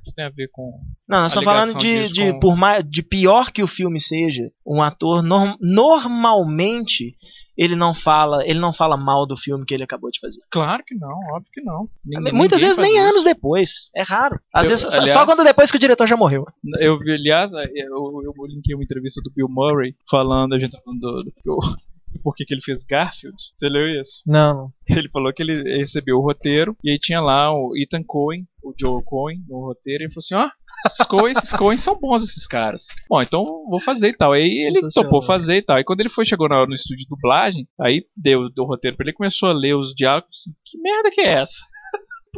isso tem a ver com. Não, nós estamos falando de, de, com- por mais, de pior que o filme seja, um ator norm- normalmente ele não fala, ele não fala mal do filme que ele acabou de fazer. Claro que não, óbvio que não. Ninguém- Muitas ninguém vezes nem isso. anos depois. É raro. Às Eu- vezes só- aliás- só quando depois que o diretor já morreu. Eu vi, aliás, eu, eu linkei uma entrevista do Bill Murray falando, a gente tá falando do, do, do- por que que ele fez Garfield. Você leu isso? Não. Ele falou que ele recebeu o roteiro e aí tinha lá o Ethan Cohen, o Joel Cohen no roteiro e ele falou assim, ó, esses Coen, esses Coen são bons esses caras. Bom, então vou fazer e tal. Aí ele topou fazer e tal. Aí quando ele foi chegou na- no estúdio de dublagem, aí deu, deu o roteiro pra ele, começou a ler os diálogos, assim, que merda que é essa?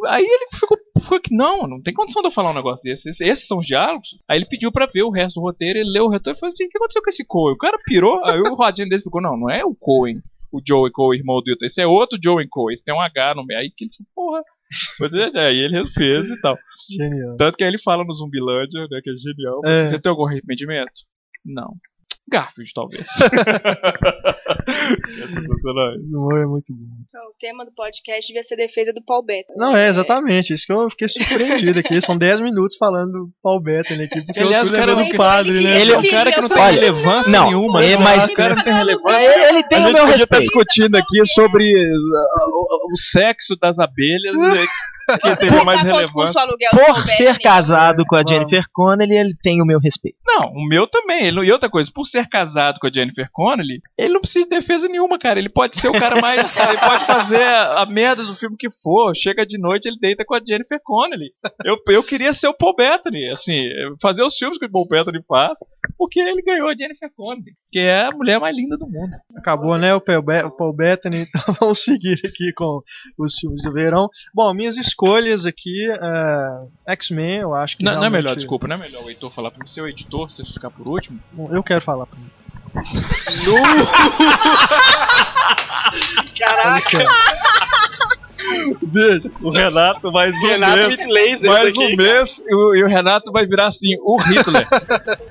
Aí ele ficou, ficou que não, não tem condição de eu falar um negócio desse. Esses, esses são os diálogos. Aí ele pediu pra ver o resto do roteiro, ele leu o roteiro e falou: gente, o que aconteceu com esse Coen? O cara pirou, aí o rodinho dele ficou: não, não é o Coen, o Joey Coen, irmão do Hilton, esse é outro Joey Coen, esse tem um H no meio. Aí que ele falou: porra. Mas é, aí ele fez e tal. Genial. Tanto que aí ele fala no Zumbilândia, né, que é genial. É. Você tem algum arrependimento? Não. Garfield, talvez. é sensacional. Humor é muito bom. Então, o tema do podcast devia ser defesa do Paul Bettany. Não, é exatamente. Isso que eu fiquei surpreendido aqui. São 10 minutos falando do Paul Bettany aqui. Porque Aliás, eu o cara não- do padre, né? Ele é um cara que não tem Olha, relevância não, nenhuma. é, né? mas- o cara não tem relevância. Ele, ele tem A gente podia estar discutindo aqui sobre uh, o, o sexo das abelhas, né, [LAUGHS] [LAUGHS] que teria mais relevância. Por ser casado com a Jennifer Connelly, ele tem o meu respeito. Não, o meu também. Ele, e outra coisa, por ser casado com a Jennifer Connelly, ele não precisa de defesa nenhuma, cara. Ele pode ser o cara mais. [LAUGHS] ele pode fazer a, a merda do filme que for. Chega de noite, ele deita com a Jennifer Connelly. Eu, eu queria ser o Paul Bettany, assim, fazer os filmes que o Paul Bettany faz. Porque ele ganhou a Jennifer Connelly, que é a mulher mais linda do mundo. Acabou, né, o Paul, Be o Paul Bettany, [LAUGHS] então vamos seguir aqui com os filmes do verão. Bom, minhas escolhas aqui, é, X-Men, eu acho que Não, não é realmente- melhor, desculpa, não é melhor o Heitor falar pro seu editor, você ficar por último? Eu quero falar primeiro. [LAUGHS] Caraca! Veja, o Renato mais um Renato mês, laser mais aqui, um mês e o, e o Renato vai virar assim, o Hitler. [LAUGHS]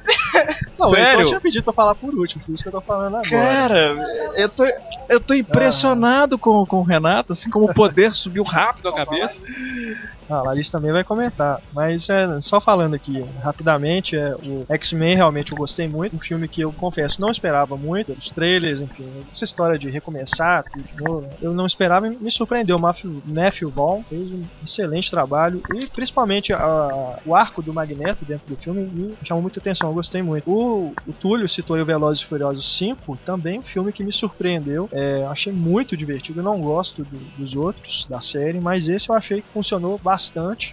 Não, Sério? Eu tinha pedido pra falar por último, por isso que eu tô falando agora. Cara, eu tô, eu tô impressionado com, com o Renato, assim como o poder subiu rápido a cabeça. Ah, a Larissa também vai comentar. Mas é, só falando aqui rapidamente, é, o X-Men realmente eu gostei muito. Um filme que eu confesso não esperava muito. Os trailers, enfim, essa história de recomeçar, tudo de novo, eu não esperava e me surpreendeu. O Matthew, Vaughn fez um excelente trabalho e principalmente a- o arco do Magneto dentro do filme me chamou muita atenção. Eu gostei muito. O, o Túlio citou o Velozes e Furiosos 5, também um filme que me surpreendeu. É, achei muito divertido. Eu não gosto do- dos outros da série, mas esse eu achei que funcionou bastante.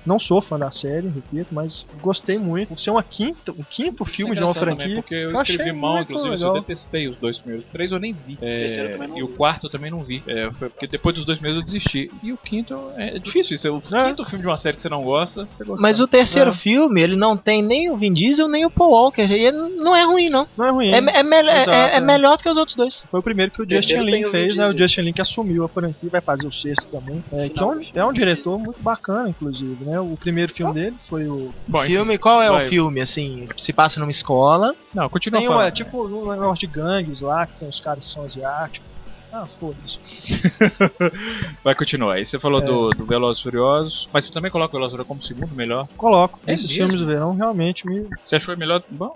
Não sou fã da série, repito, mas gostei muito. Por ser uma quinta, o quinto filme de uma Engraçado também, franquia. porque eu eu achei escrevi mal, inclusive, legal. eu detestei os dois primeiros. O três eu nem vi. É, terceiro eu também não e o quarto eu também não vi. É, foi porque depois dos dois meses eu desisti. E o quinto é difícil isso. O É. quinto filme de uma série que você não gosta, você gosta. Mas o terceiro É. filme, ele não tem nem o Vin Diesel, nem o Paul Walker. E ele não é ruim, não. Não é ruim. É, é, é- Exato, é é. melhor do que os outros dois. Foi o primeiro que o Justin Lin o fez, né? O. Justin Lin que assumiu a franquia, vai fazer o sexto também. É, que é um, é um diretor muito bacana, inclusive, né? O primeiro filme dele foi o. Bom, filme, qual é vai. o filme, assim? Se passa numa escola. Não, continua Tem um, falando. é, tipo um negócio de gangues lá, que tem os caras que são asiáticos. Ah, foda-se. [LAUGHS] Vai continuar. Aí você falou É. do, do Velozes Furiosos, mas você também coloca o Velozes Furiosos como segundo melhor. Coloco. É Esses mesmo? filmes do verão realmente me Você achou melhor? Bom,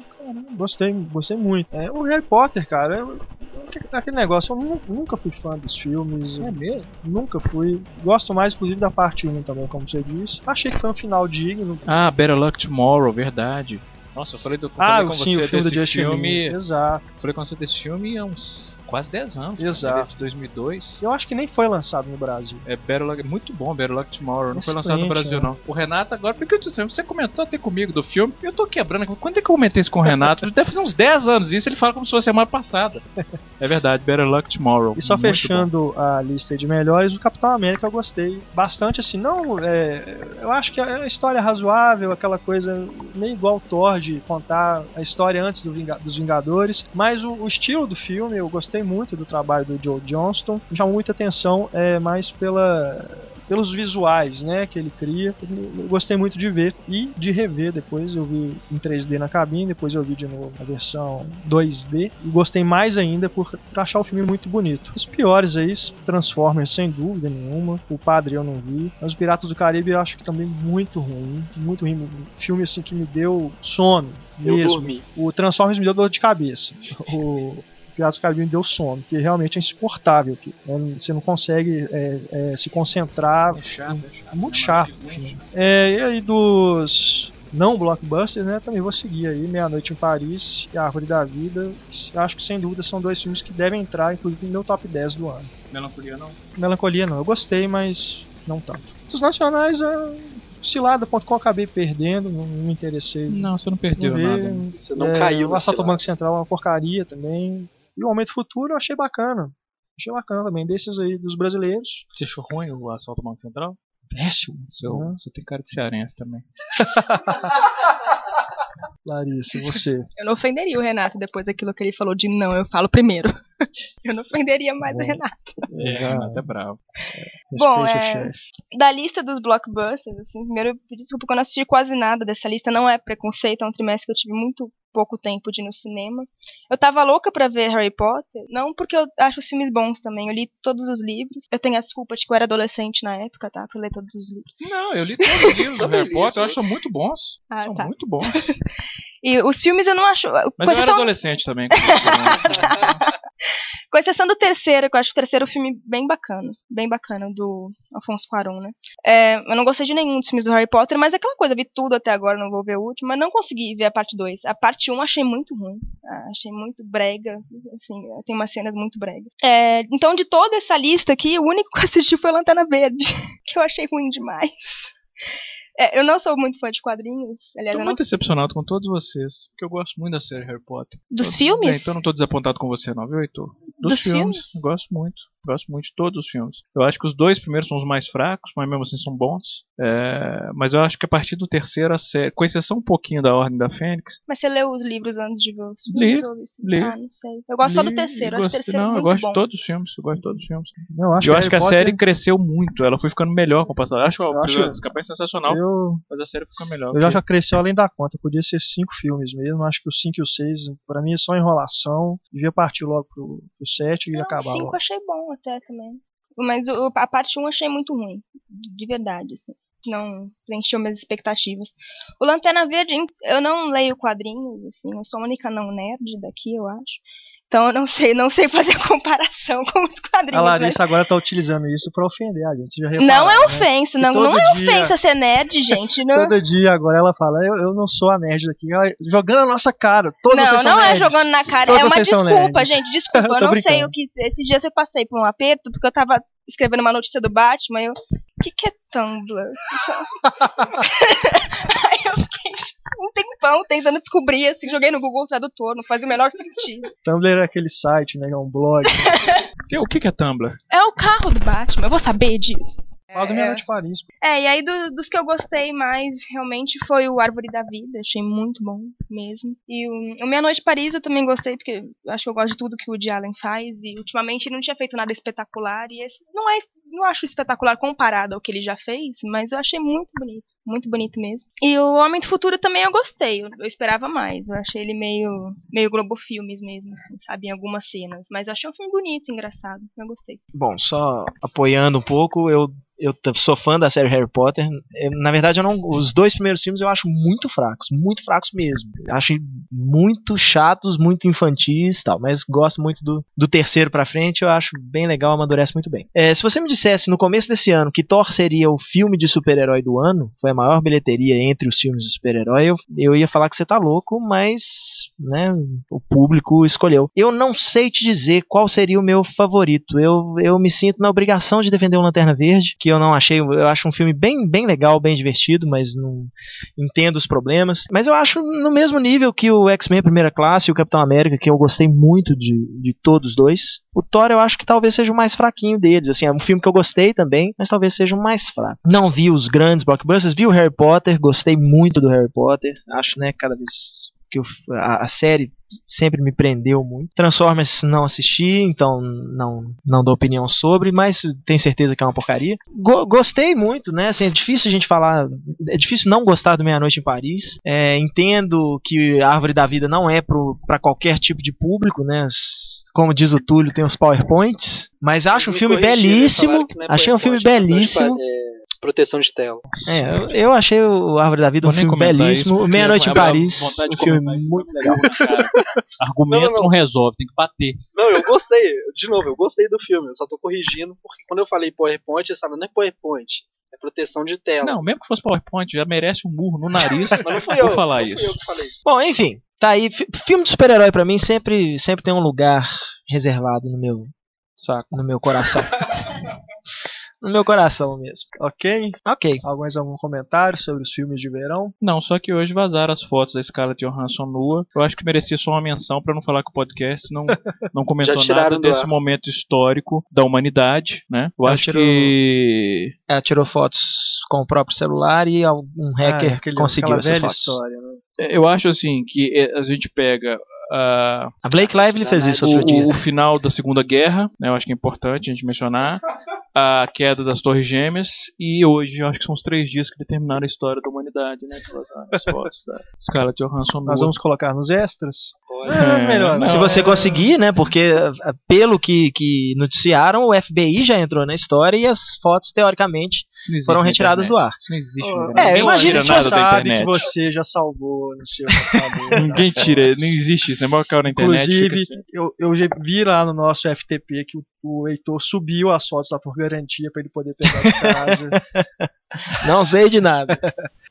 gostei, gostei muito. É, o Harry Potter, cara, eu, eu- aquele negócio, eu nu- nunca fui fã dos filmes. É mesmo? Nunca fui. Gosto mais, inclusive, da parte 1 também, como você disse. Achei que foi um final digno. Ah, Better Luck Tomorrow, verdade. Nossa, eu falei, do, eu Ah, falei com sim, você o filme do desse Justin filme. Exato. Falei com você desse filme há uns quase 10 anos. Exato. Ele é de 2002. Eu acho que nem foi lançado no Brasil. É Better Luck, muito bom, Better Luck Tomorrow. Não foi Excelente, lançado no Brasil, é. não. O Renato, agora, porque eu disse, você comentou até comigo do filme, eu tô quebrando. Quando é que eu comentei isso com o Renato? [LAUGHS] Deve fazer uns 10 anos isso, ele fala como se fosse semana passada. [LAUGHS] É verdade, Better Luck Tomorrow. E só Muito bom. fechando a lista de melhores, o Capitão América eu gostei bastante, assim, não, é, eu acho que é uma história razoável, aquela coisa meio igual Thor de contar a história antes do Vinga- dos Vingadores, mas o, o estilo do filme, eu gostei muito do trabalho do Joe Johnston, me chamou muita atenção, é, mais pela pelos visuais, né, que ele cria, eu gostei muito de ver e de rever depois, eu vi em 3D na cabine, depois eu vi de novo a versão 2D e gostei mais ainda por, achar o filme muito bonito. Os piores aí, Transformers sem dúvida nenhuma, o Padre eu não vi, mas os Piratas do Caribe eu acho que também muito ruim, muito ruim, filme assim que me deu sono Eu mesmo. dormi. O Transformers me deu dor de cabeça. O [LAUGHS] Piratas do Caribe deu sono, porque realmente é insuportável aqui. né? Você não consegue é, é, se concentrar. É chato, é chato. É muito chato. É, e aí dos não blockbusters, né? Também vou seguir aí Meia-Noite em Paris e Árvore da Vida. que Acho que sem dúvida são dois filmes que devem entrar, inclusive, no meu top 10 do ano. Melancolia não. Melancolia não, eu gostei, mas não tanto. Dos nacionais, é... cilada.com acabei perdendo, não, me interessei. Não, você não perdeu Não nada. Você não É, caiu O Assalto. Banco Central é uma porcaria também. E o Aumento Futuro eu achei bacana. Achei bacana também, desses aí, dos brasileiros. Você achou ruim o assalto ao Banco Central? Péssimo. Seu, né? Você tem cara de cearense também. [LAUGHS] Larissa, e você? Eu não ofenderia o Renato depois daquilo que ele falou de não, eu falo primeiro. [LAUGHS] eu não ofenderia mais Bom. o Renato. É, Já Renato é bravo. Bom, respeite o é-. Da lista dos blockbusters, assim, primeiro eu pedi desculpa porque eu não assisti quase nada dessa lista. Não é preconceito, é um trimestre que eu tive muito pouco tempo de ir no cinema. Eu tava louca pra ver Harry Potter, não porque eu acho os filmes bons também. Eu li todos os livros. Eu tenho a desculpa de que eu era adolescente na época, tá? Pra ler todos os livros. Não, eu li todos os livros do Harry Potter, eu acho muito bons. Ah, são tá. muito bons. [LAUGHS] E os filmes eu não acho. Mas eu era exceção, adolescente também. quando eu fui, com exceção do terceiro, que eu acho o terceiro filme bem bacana. Bem bacana, do Alfonso Cuarón, né? É, eu não gostei de nenhum dos filmes do Harry Potter, mas é aquela coisa, eu vi tudo até agora, não vou ver o último, mas não consegui ver a parte 2. A parte 1 um achei muito ruim. Ah, achei muito brega. Assim, tem umas cenas muito bregas. É, então, de toda essa lista aqui, o único que eu assisti foi Lanterna Verde, [LAUGHS] que eu achei ruim demais. É, eu não sou muito fã de quadrinhos. Aliás, Tô eu não muito decepcionado com todos vocês, porque eu gosto muito da série Harry Potter. Dos Tô- filmes? Bem, então eu não tô desapontado com você não, viu, Heitor? Dos, Dos filmes, filmes? eu gosto muito. Gosto muito de todos os filmes. Eu acho que os dois primeiros são os mais fracos, mas mesmo assim são bons. É, mas eu acho que a partir do terceiro, a série, com exceção um pouquinho da Ordem da Fênix, Mas você leu os livros antes de ver os Li, filmes? ou isso? li. Ah, não sei. Eu gosto só do li terceiro. Eu acho o gostei- terceiro Não, eu muito gosto bom. de todos os filmes. Eu gosto de todos os filmes. Eu acho eu que, acho que a Harry série Potter- cresceu muito. Ela foi ficando melhor com o passado. Eu acho Eu o acho- episódio Escapar sensacional, Eu, mas a série ficou melhor. eu já já cresceu além da conta. Podia ser cinco filmes mesmo. Acho que os cinco e os seis, pra mim, é só enrolação. Devia partir logo pro, pro sete e Não, acabar cinco logo. eu achei bom até também. Mas o- a parte 1 eu achei muito ruim. De de verdade, assim. Não preencheu minhas expectativas. O Lanterna Verde, eu não leio quadrinhos, assim. Eu sou a única não nerd daqui, eu acho. Então eu não sei, não sei fazer comparação com os quadrinhos. A mas- Larissa agora tá utilizando isso pra ofender a gente. Já Não é né? ofensa, Que não, não é dia- ofensa ser nerd, gente. [LAUGHS] Não, Todo dia agora ela fala, eu, eu não sou a nerd daqui. Ela- Jogando a nossa cara. Todos não, não é nerds. jogando na cara. Todos é uma desculpa, gente. Desculpa. [LAUGHS] Eu não sei brincando. o que. Esses dias eu passei por um aperto porque eu tava escrevendo uma notícia do Batman. Eu. O que, que é Tumblr? [LAUGHS] Aí eu fiquei um tempão tentando descobrir, assim, joguei no Google Tradutor, não faz o menor sentido. [LAUGHS] Tumblr é aquele site, né? que É um blog. [LAUGHS] Que- O que que é Tumblr? É o carro do Batman, eu vou saber disso. Fala do Meia Noite Paris. É, e aí do- dos que eu gostei mais realmente foi o Árvore da Vida, achei muito bom mesmo. E o, o Meia Noite Paris eu também gostei, porque acho que eu gosto de tudo que o Woody Allen faz, e ultimamente ele não tinha feito nada espetacular, e esse não é não acho espetacular comparado ao que ele já fez, mas eu achei muito bonito, muito bonito mesmo. E o Homem do Futuro também eu gostei, eu, eu esperava mais, eu achei ele meio meio Globo Filmes mesmo, assim, sabe, em algumas cenas, mas eu achei um filme bonito, engraçado, eu gostei. Bom, só apoiando um pouco, eu, eu sou fã da série Harry Potter. Na verdade, eu não, os dois primeiros filmes eu acho muito fracos, muito fracos mesmo. Acho muito chatos, muito infantis tal, mas gosto muito do, do terceiro pra frente, eu acho bem legal, amadurece muito bem. É, se você me dissesse no começo desse ano que Thor seria o filme de super-herói do ano, foi a maior bilheteria entre os filmes de super-herói, eu, eu ia falar que você tá louco, mas né, o público escolheu. Eu não sei te dizer qual seria o meu favorito. Eu, eu me sinto na obrigação de defender o Lanterna Verde, que eu não achei, eu acho um filme bem, bem legal, bem divertido, mas não entendo os problemas. Mas eu acho no mesmo nível que o X-Men Primeira Classe e o Capitão América, que eu gostei muito de, de todos os dois. O Thor eu acho que talvez seja o mais fraquinho deles. Assim, é um filme que eu gostei também, mas talvez seja o mais fraco. Não vi os grandes blockbusters, vi o Harry Potter, gostei muito do Harry Potter. Acho, né, cada vez que eu- a, a série sempre me prendeu muito. Transformers não assisti, então não, não dou opinião sobre, mas tenho certeza que é uma porcaria. Go- gostei muito, né? Assim, é difícil a gente falar, é difícil não gostar do Meia Noite em Paris. É, entendo que a Árvore da Vida não é para qualquer tipo de público, né? Como diz o Túlio, tem os PowerPoints, mas acho um Me filme corrigiram, belíssimo. é Achei um filme é belíssimo. é proteção de tela. É, eu, eu achei o Árvore da Vida um Vou filme belíssimo. isso, porque Meia Noite em tenho Paris, um filme isso, muito legal. [LAUGHS] Argumento Não, não, não. resolve, tem que bater. Não, eu gostei. De novo, eu gostei do filme. Eu só tô corrigindo, porque quando eu falei PowerPoint, eu falei, não é PowerPoint, é proteção de tela. Não, mesmo que fosse PowerPoint, já merece um murro no nariz. [LAUGHS] Mas não fui Vou eu. falar não isso. Fui eu que falei. Bom, enfim, tá aí. Fi- Filme de super-herói pra mim sempre, sempre tem um lugar reservado no meu, Saco. no meu coração. [LAUGHS] no meu coração mesmo. Ok? Ok. Alguns algum comentário sobre os filmes de verão? Não, só que hoje vazaram as fotos da Scarlett Johansson nua. Eu acho que merecia só uma menção pra não falar que o podcast não, [LAUGHS] não comentou nada desse ar. momento histórico da humanidade, né? Eu Ela acho tirou- que Ela tirou fotos com o próprio celular e um hacker Ah, aquele- conseguiu essas velha fotos. história, né? eu acho assim que eh, a gente pega ah, A Blake Lively fez isso o, outro dia. o final da Segunda Guerra, né, eu acho que é importante a gente mencionar, [LAUGHS] a queda das Torres Gêmeas e hoje eu acho que são os três dias que determinaram a história da humanidade, né? As [LAUGHS] fotos da Scarlett Johansson. Nós vamos colocar nos extras? Pode. É, melhor. não, Se você é- conseguir, né? Porque ah, pelo que, que noticiaram, o FBI já entrou na história e as fotos, teoricamente, não foram retiradas do ar. Isso não existe. Oh, na é, imagina tira que Você sabe que você já salvou no seu [LAUGHS] computador. Ninguém né? tira, não existe isso. Né? Caiu na internet. Inclusive, assim. eu, eu já vi lá no nosso FTP que o, o Heitor subiu as fotos lá por garantia pra ele poder pegar de casa. [LAUGHS] Não sei de nada.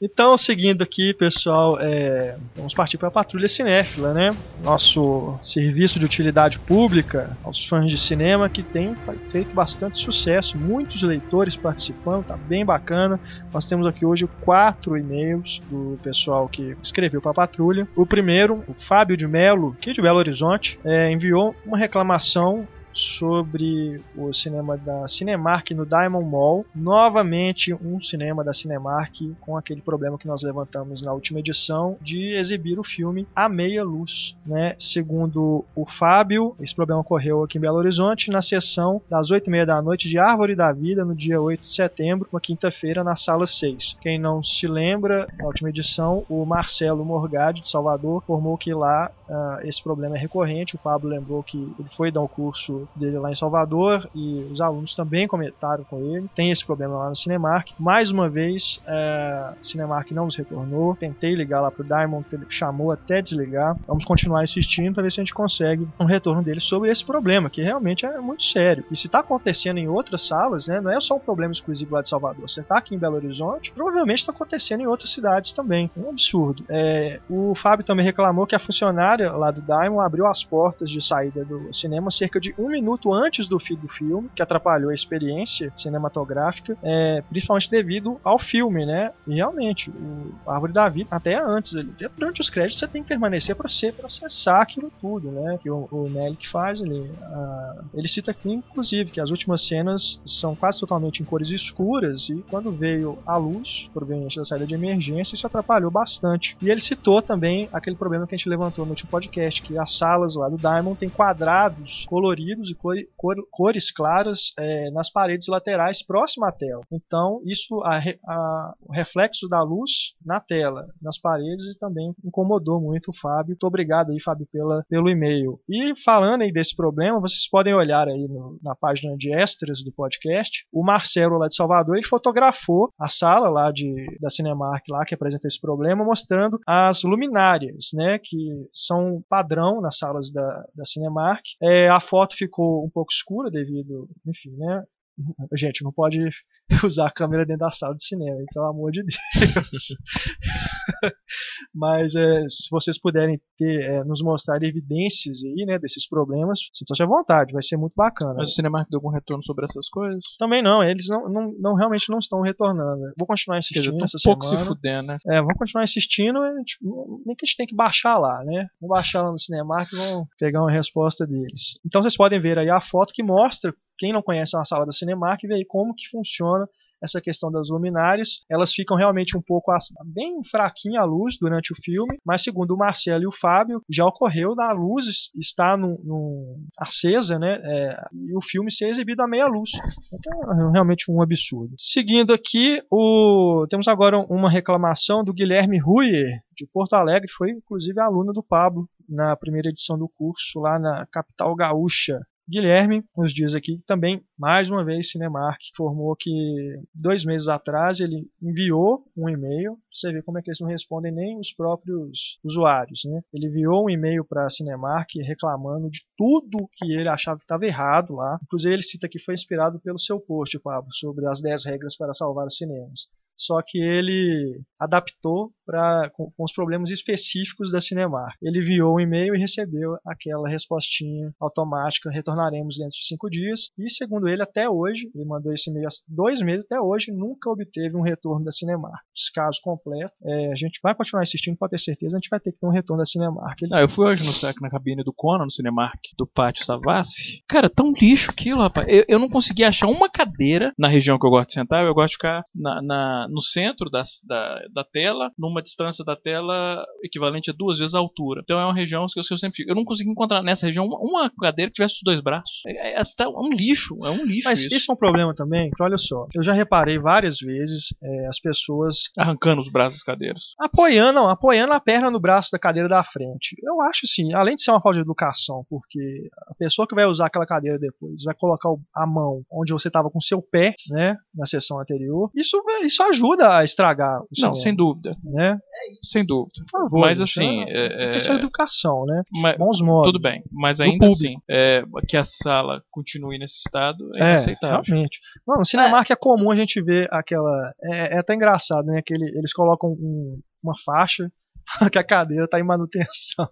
Então, seguindo aqui, pessoal, é, vamos partir para a Patrulha Cinéfila, né? Nosso serviço de utilidade pública aos fãs de cinema que tem feito bastante sucesso, muitos leitores participando, tá bem bacana. Nós temos aqui hoje quatro e-mails do pessoal que escreveu para a Patrulha. O primeiro, o Fábio de Melo, aqui de Belo Horizonte, é, enviou uma reclamação sobre o cinema da Cinemark no Diamond Mall. Novamente, um cinema da Cinemark com aquele problema que nós levantamos na última edição de exibir o filme a meia luz. Né? Segundo o Fábio, esse problema ocorreu aqui em Belo Horizonte na sessão das 8 e meia da noite de Árvore da Vida, no dia 8 de setembro, uma quinta-feira, na sala 6. Quem não se lembra, na última edição, o Marcelo Morgade, de Salvador, informou que lá uh, esse problema é recorrente. O Pablo lembrou que ele foi dar um curso dele lá em Salvador e os alunos também comentaram com ele. Tem esse problema lá no Cinemark. Mais uma vez, é, Cinemark não nos retornou. Tentei ligar lá pro Diamond, ele chamou até desligar. Vamos continuar insistindo para ver se a gente consegue um retorno dele sobre esse problema, que realmente é muito sério. E se está acontecendo em outras salas, né, não é só um problema exclusivo lá de Salvador. Você está aqui em Belo Horizonte, provavelmente está acontecendo em outras cidades também. É um absurdo. É, o Fábio também reclamou que a funcionária lá do Diamond abriu as portas de saída do cinema cerca de um minuto antes do fim do filme, que atrapalhou a experiência cinematográfica, é, principalmente devido ao filme, né? E realmente, o Árvore da Vida, até antes, durante os créditos, você tem que permanecer para você processar aquilo tudo, né? Que o, o faz ali. ele cita aqui, inclusive, que as últimas cenas são quase totalmente em cores escuras e quando veio a luz, proveniente da saída de emergência, isso atrapalhou bastante. E ele citou também aquele problema que a gente levantou no último podcast, que as salas lá do Diamond tem quadrados coloridos e cor, cor, cores claras é, nas paredes laterais próximo à tela. Então, isso, a, a, o reflexo da luz na tela, nas paredes, também incomodou muito o Fábio. Muito obrigado aí, Fábio, pela, pelo e-mail. E falando aí desse problema, vocês podem olhar aí no, na página de extras do podcast. O Marcelo lá de Salvador, ele fotografou a sala lá de, da Cinemark lá que apresenta esse problema, mostrando as luminárias, né, que são padrão nas salas da, da Cinemark. É, a foto ficou um pouco escura devido, enfim, né? [LAUGHS] Gente, não pode [LAUGHS] usar a câmera dentro da sala de cinema, pelo amor de Deus. [LAUGHS] Mas é, se vocês puderem ter, é, nos mostrar evidências aí, né, desses problemas, sintam-se à vontade, vai ser muito bacana. Mas o Cinemark deu algum retorno sobre essas coisas? Também não, eles não, não, não realmente não estão retornando. Vou continuar insistindo dizer, essa um pouco semana. se fuder, né? É, vamos continuar insistindo, nem que a gente tem que baixar lá, né? Vamos baixar lá no Cinemark e vamos pegar uma resposta deles. Então vocês podem ver aí a foto que mostra quem não conhece a sala da Cinemark vê aí como que funciona essa questão das luminárias. Elas ficam realmente um pouco bem fraquinha a luz durante o filme, mas segundo o Marcelo e o Fábio, já ocorreu da luz estar no, no acesa, né? É, e o filme ser exibido a meia luz. Então é realmente um absurdo. Seguindo aqui, o... temos agora uma reclamação do Guilherme Ruyer, de Porto Alegre, foi inclusive aluno do Pablo na primeira edição do curso lá na capital gaúcha. Guilherme nos diz aqui também, mais uma vez, Cinemark informou que dois meses atrás ele enviou um e-mail. Você vê como é que eles não respondem nem os próprios usuários. Né? Ele enviou um e-mail para a Cinemark reclamando de tudo que ele achava que estava errado lá. Inclusive, ele cita que foi inspirado pelo seu post, Pablo, sobre as 10 regras para salvar os cinemas só que ele adaptou para com, com, os problemas específicos da Cinemark. Ele enviou um e-mail e recebeu aquela respostinha automática, retornaremos dentro de cinco dias. E segundo ele, até hoje, ele mandou esse e-mail há dois meses, até hoje nunca obteve um retorno da Cinemark. Esse caso completo, é, a gente vai continuar insistindo, pode ter certeza, a gente vai ter que ter um retorno da Cinemark. Ele... Ah, eu fui hoje no saco na cabine do Conan, no Cinemark, do Pátio Savassi. Cara, tão lixo aquilo, rapaz. Eu, eu não consegui achar uma cadeira na região que eu gosto de sentar, eu gosto de ficar na, na no centro da, da, da, tela, numa distância da tela equivalente a duas vezes a altura. Então é uma região que eu, sempre fico. Eu não consegui encontrar nessa região uma, uma cadeira que tivesse os dois braços. É, é, é, um lixo, é um lixo. Mas isso. isso é um problema também, que olha só, eu já reparei várias vezes é, as pessoas arrancando os braços das cadeiras. Apoiando, não, apoiando a perna no braço da cadeira da frente. Eu acho assim, além de ser uma falta de educação, porque a pessoa que vai usar aquela cadeira depois vai colocar a mão onde você estava com seu pé, né, na sessão anterior, isso, isso ajuda a estragar o Não, sem dúvida. Né? Né? Sem dúvida. Por favor. Mas gente, assim, é, é, questão de é, educação, né? mas- Bons modos. tudo bem. Mas ainda assim, é, que a sala continue nesse estado é, É, inaceitável. realmente. Não, no Cinemark é. comum a gente ver aquela. É, é até engraçado, né? Que ele- eles colocam um- uma faixa que a cadeira tá em manutenção.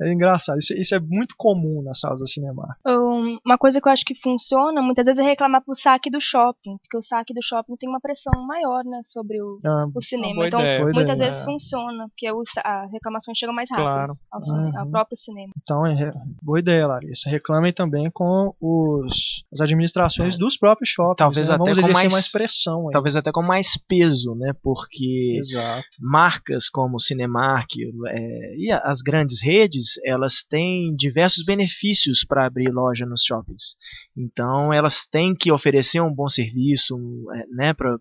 É engraçado. Isso, isso é muito comum nas salas do Cinemark. Um, Uma coisa que eu acho que funciona muitas vezes é reclamar pro saque do shopping, porque o saque do shopping tem uma pressão maior, né, sobre o, Ah, o cinema. então, ideia. Muitas ideia. vezes funciona, porque as reclamações chegam mais rápido Claro. ao, cine- ao Uhum. próprio cinema. Então, é, re- boa ideia, Larissa. Reclamem também com os, as administrações dos próprios shoppings. Talvez né? até Vamos com mais- mais pressão aí. Talvez até com mais peso, né? Porque Exato. marcas como Cinemark é, e as grandes redes, elas têm diversos benefícios para abrir loja nos shoppings. Então, elas têm que oferecer um bom serviço é, né, para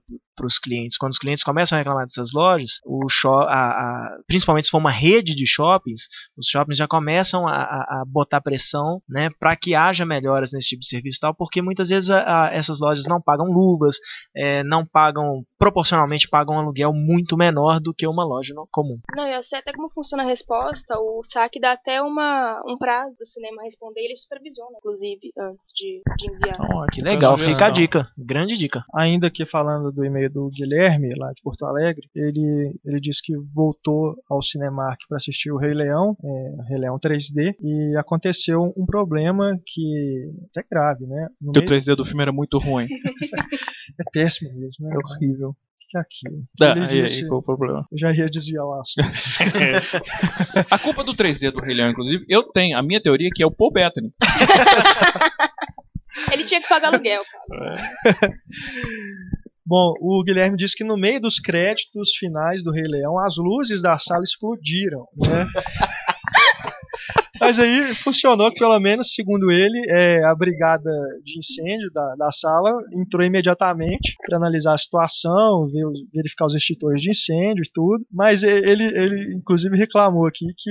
os clientes. Quando os clientes começam a reclamar dessas lojas, o a- a- principalmente se for uma rede de shoppings, os shoppings já começam a, a- a botar pressão né, para que haja melhoras nesse tipo de serviço e tal, porque muitas vezes a- a- essas lojas não pagam luvas, é, não pagam, proporcionalmente pagam um aluguel muito menor do que uma loja no- comum. Não, eu sei até como funciona a resposta. O saque dá até uma, um prazo do cinema responder. Ele supervisiona, inclusive, antes de, de enviar. Então, Que legal, Resolveu, fica a então. dica, grande dica. Ainda aqui falando do e-mail do Guilherme, lá de Porto Alegre, ele, ele disse que voltou ao Cinemark para assistir o Rei Leão, é, Rei Leão 3D, e aconteceu um problema que é grave, né? No Que o meio- 3D do filme era muito ruim. [LAUGHS] É péssimo mesmo, é horrível. O que é aquilo? Tá, Ele e aí, qual o problema? Eu já ia desviar o assunto. [LAUGHS] A culpa do 3D do Rei Leão, inclusive, eu tenho. A minha teoria é que é o Paul Bettany. [LAUGHS] Ele tinha que pagar aluguel, cara. Bom, o Guilherme disse que no meio dos créditos finais do Rei Leão, as luzes da sala explodiram, né? [LAUGHS] Mas aí funcionou que, pelo menos, segundo ele, é, a brigada de incêndio da, da sala entrou imediatamente para analisar a situação, ver os- verificar os extintores de incêndio e tudo. Mas ele, ele, inclusive, reclamou aqui que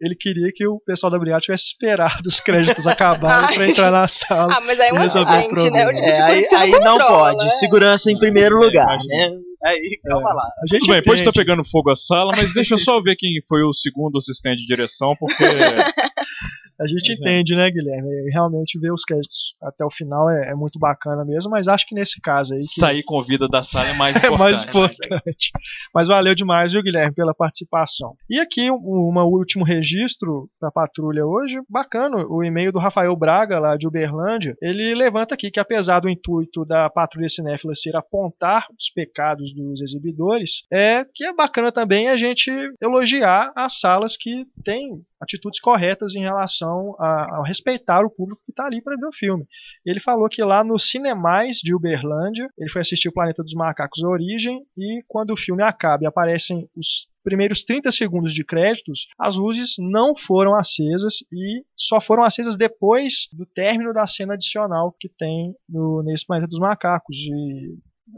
ele queria que o pessoal da brigada tivesse esperado os créditos acabarem para entrar na sala. Ah, mas aí é um Resolveu o né? O problema. tipo É, aí, aí não pode. né? Segurança em primeiro lugar, imagina. né? Aí, calma lá. A gente Tudo bem, pode estar pegando fogo a sala, mas deixa eu só ver quem foi o segundo assistente de direção, porque. [LAUGHS] A gente Pois é. entende, né, Guilherme? E Realmente ver os créditos até o final é, é muito bacana mesmo, mas acho que nesse caso aí que Sair com vida da sala é mais [LAUGHS] é importante. mais importante. Mas valeu demais, viu, Guilherme, pela participação. E aqui um um último registro da patrulha hoje, bacana, o e-mail do Rafael Braga, lá de Uberlândia, ele levanta aqui que apesar do intuito da patrulha cinéfila ser apontar os pecados dos exibidores, é que é bacana também a gente elogiar as salas que têm atitudes corretas em relação a, a respeitar o público que está ali para ver o filme. Ele falou que lá no Cinemais de Uberlândia, ele foi assistir o Planeta dos Macacos Origem e quando o filme acaba e aparecem os primeiros 30 segundos de créditos, as luzes não foram acesas e só foram acesas depois do término da cena adicional que tem no, nesse Planeta dos Macacos. E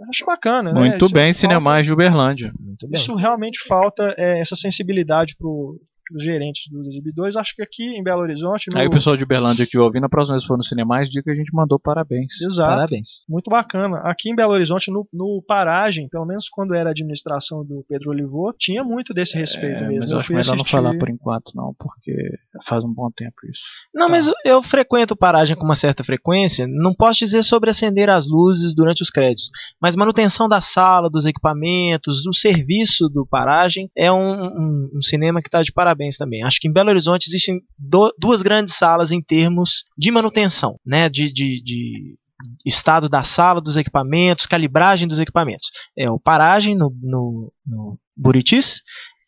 acho bacana, né? Muito Isso bem, falta- Cinemais de Uberlândia. Muito bem. Isso realmente falta é, essa sensibilidade pro os gerentes dos exibidores. Acho que aqui em Belo Horizonte, no... Aí o pessoal de Uberlândia que ouvindo, a próxima vez que for no Cinemais, diga que a gente mandou parabéns. Exato. Parabéns. Muito bacana. Aqui em Belo Horizonte, no, no Paragem, pelo menos quando era a administração do Pedro Olivô, tinha muito desse respeito É, mesmo. mas eu acho fui melhor não assistir- falar por enquanto, não, porque faz um bom tempo isso. Não, mas eu- eu frequento paragem com uma certa frequência. Não posso dizer sobre acender as luzes durante os créditos, mas manutenção da sala, dos equipamentos, do serviço do paragem é um, um- um cinema que está de parabéns também. Acho que em Belo Horizonte existem do- duas grandes salas em termos de manutenção, né? De, de- de estado da sala, dos equipamentos, calibragem dos equipamentos. É o paragem no, no, no Buritis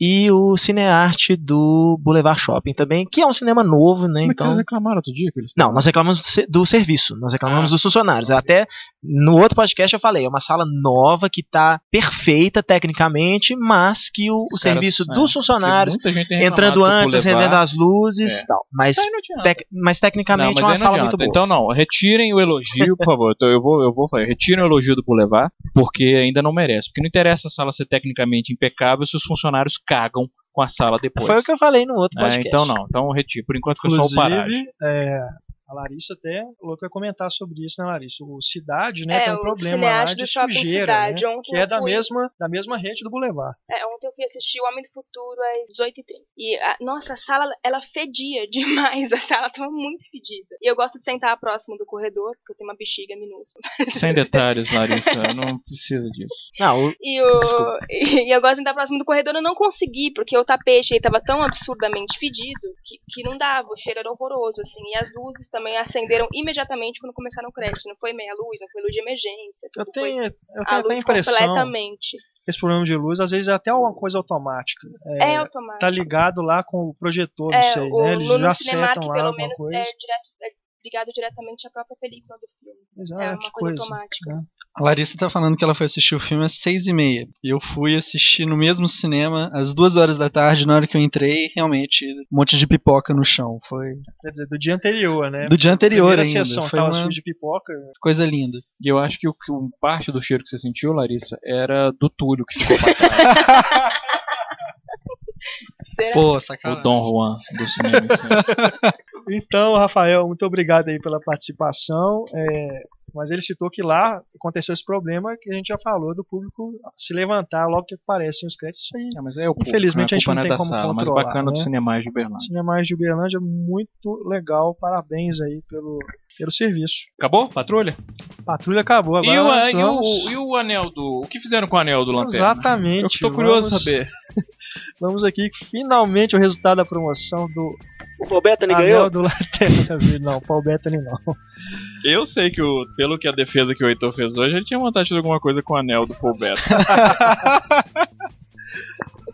e o Cinearte do Boulevard Shopping também, que é um cinema novo, né? Como é Então vocês reclamaram outro dia? Que eles não, nós reclamamos do se- do serviço, nós reclamamos Ah. dos funcionários. Até no outro podcast eu falei, é uma sala nova que está perfeita tecnicamente, mas que o, o Os caras- serviço é, dos funcionários, entrando do antes, recebendo as luzes É. e tal. Mas, não tec- mas Não, tecnicamente mas é uma não sala adianta. muito boa. Então não, retirem o elogio, por favor. Então eu vou, eu vou falar, retirem o elogio do Boulevard, porque ainda não merece. Porque não interessa a sala ser tecnicamente impecável se os funcionários cagam com a sala depois. Foi o que eu falei no outro É, podcast. então não, então retire. Por enquanto foi só o paragem. É, A Larissa até falou que vai comentar sobre isso, né, Larissa? O Cidade, né, É, tem um problema lá de sujeira, Cidade. né? Que é eu da fui- mesma, da mesma rede do Boulevard. É, ontem eu fui assistir O Homem do Futuro às 18h30. E, a, nossa, a sala, ela fedia [LAUGHS] demais. A sala tava muito fedida. E eu gosto de sentar próximo do corredor, porque eu tenho uma bexiga minúscula. [LAUGHS] Sem detalhes, Larissa. Não precisa disso. Não, o- E, o, e, eu gosto de sentar próximo do corredor, eu não consegui, porque o tapete aí tava tão absurdamente fedido que, que não dava, o cheiro era horroroso, assim. E as luzes também acenderam imediatamente quando começaram o crédito. Não foi meia luz, não foi luz de emergência. Eu tenho, eu tenho a luz impressão completamente. esse problema de luz, às vezes, é até uma coisa automática. É, É, automático. tá ligado lá com o projetor, não É, sei, o, né? Eles já acertam lá pelo alguma menos, coisa. é, direto, é ligado diretamente à própria película do filme. Mas, é uma coisa, coisa. automática. né? A Larissa tá falando que ela foi assistir o filme às seis e meia. E eu fui assistir no mesmo cinema às duas horas da tarde. Na hora que eu entrei, realmente, um monte de pipoca no chão. Foi Quer dizer, do dia anterior, né? do dia anterior Primeira ainda. sessão Foi tava uma de pipoca. coisa linda. E eu acho que o, que um parte do cheiro que você sentiu, Larissa, era do Túlio que ficou pra trás. [LAUGHS] Será? Pô, o sacanagem. Dom Juan do cinema. [LAUGHS] Então, Rafael, muito obrigado aí pela participação. É, mas ele citou que lá aconteceu esse problema que a gente já falou do público se levantar logo que aparecem os créditos. Isso aí, É, mas é o Infelizmente, né? a gente não é tem da como sala, mas controlar, bacana do né? Cinemais de Uberlândia. Cinemais de Uberlândia, muito legal. Parabéns aí pelo, pelo serviço. Acabou? Patrulha? Patrulha acabou. Agora E o, nós e, vamos- o, e o anel do. O que fizeram com o anel do Lanterna? Exatamente. Eu tô curioso Vamos- saber. [LAUGHS] Vamos aqui, finalmente, o resultado da promoção do o Paul Bettany Anel ganhou? do Lanterna. [LAUGHS] Não, Paul Bettany não. Eu sei que, o, pelo que a defesa que o Heitor fez hoje, ele tinha vontade de fazer alguma coisa com o anel do Paul Bettany. [LAUGHS]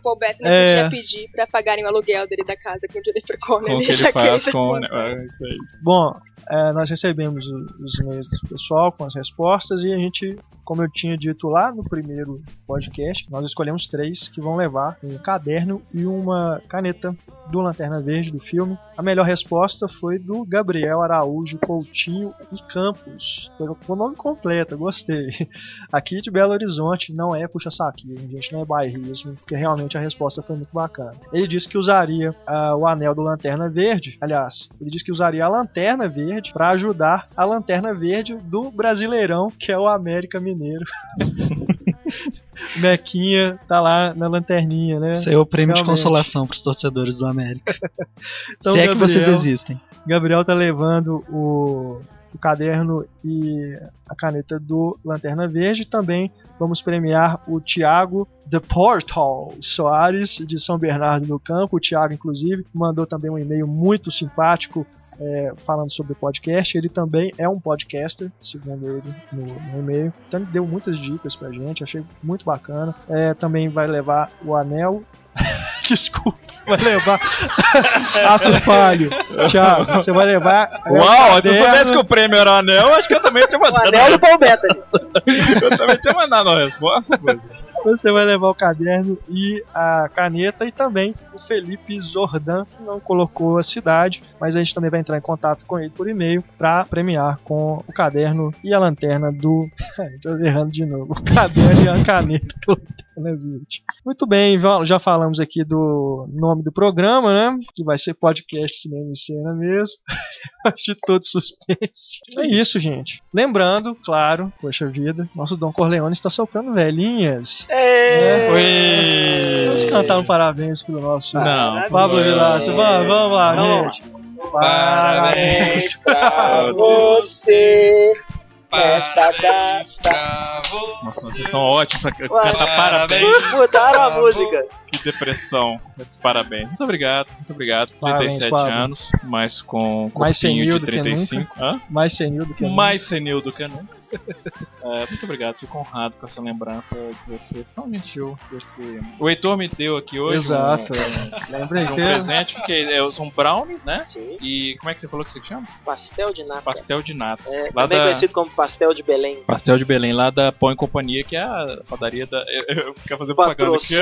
O Paul Bettany É. podia pedir pra pagarem o aluguel dele da casa com o Jennifer Connelly. com o que [LAUGHS] ele faz ele- com o anel. É isso aí. Bom, é, nós recebemos o- os e-mails do pessoal com as respostas e a gente, como eu tinha dito lá no primeiro podcast, nós escolhemos três que vão levar um caderno e uma caneta do Lanterna Verde do filme. A melhor resposta foi do Gabriel Araújo Coutinho e Campos. Foi o nome completo, gostei. Aqui de Belo Horizonte não é puxa-saquismo, gente, não é bairrismo, porque realmente a resposta foi muito bacana. Ele disse que usaria ah, o anel do Lanterna Verde, aliás, ele disse que usaria a Lanterna Verde para ajudar a Lanterna Verde do Brasileirão, que é o América Mineiro. [LAUGHS] Mequinha tá lá na lanterninha, né? Isso aí é o prêmio de Realmente. consolação pros torcedores do América. [LAUGHS] Então, Se é que vocês Gabriel- existem. Gabriel tá levando o, o caderno e a caneta do Lanterna Verde. Também vamos premiar o Thiago The Portal Soares, de São Bernardo do Campo. O Thiago, inclusive, mandou também um e-mail muito simpático. é, falando sobre o podcast, ele também é um podcaster, segundo ele no, no e-mail. Então deu muitas dicas pra gente, achei muito bacana. É, também vai levar o anel. [LAUGHS] Desculpa, vai levar [LAUGHS] ato falho. Thiago, você vai levar. é, Uau, se eu soubesse que o prêmio era o anel, acho que eu também tinha O mandado. anel Paul Bettany. [LAUGHS] Eu também tinha mandado uma resposta. Você vai levar o caderno e a caneta e também o Felipe Zordan que não colocou a cidade, mas a gente também vai entrar em contato com ele por e-mail para premiar com o caderno e a lanterna do. Tô errando de novo. O caderno e a caneta. Muito bem, já falamos aqui do nome do programa, né? Que vai ser podcast Cinema e Cena mesmo. [LAUGHS] Acho todo suspense. É isso, gente. Lembrando, claro, poxa vida, nosso Dom Corleone está soltando velhinhas. É. Oi. Vamos cantar um parabéns pro nosso Não. Pablo. Vilaça. Vamos, vamos lá, Vamos gente. Parabéns pra você. Nesta data. Nossa, vocês são ótimos pra cantar parabéns. Mudaram a música. Que depressão. Parabéns. Muito obrigado, muito obrigado. Parabéns, 37 Pablo. anos, mas com Mais senil de do que 35. Hã? Mais senil do que nunca. Mais senil do que nunca. [LAUGHS] É, muito obrigado, fico honrado com essa lembrança de vocês. Tão gentil. Desse... O Heitor me deu aqui hoje Exato. [LAUGHS] um, Lembrei um que presente, porque é, são brownie, né? Sim. E como é que você falou que você chama? Pastel de nata. Pastel de nata. É, Lá também da- conhecido como pastel de Belém. Pastel de Belém, lá da Pão e Companhia, que é a padaria da. Eu, [LAUGHS] eu quero fazer propaganda aqui.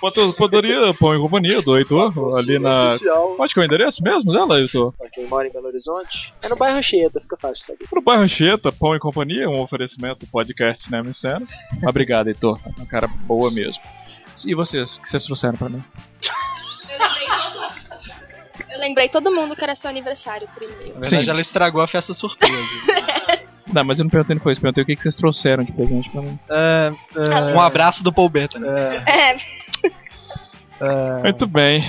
Patrocínio. Padaria Pão e Companhia do Heitor, ali na. Oficial. Onde que é o endereço mesmo dela, Heitor? Pra quem mora em Belo Horizonte. É no bairro Anchieta, fica fácil saber. Pro bairro Anchieta, Pão e Companhia, um oferecimento do podcast Cinema e Cena. Obrigado, Heitor. Uma cara boa mesmo. E vocês, o que vocês trouxeram pra mim? Eu lembrei todo. Eu lembrei todo mundo que era seu aniversário primeiro. Na verdade, Sim. ela estragou a festa surpresa. [LAUGHS] Não, mas eu não perguntei depois, perguntei o que, que vocês trouxeram de presente pra mim. É, é, um abraço do Paul Bettany. É, é, Muito bem.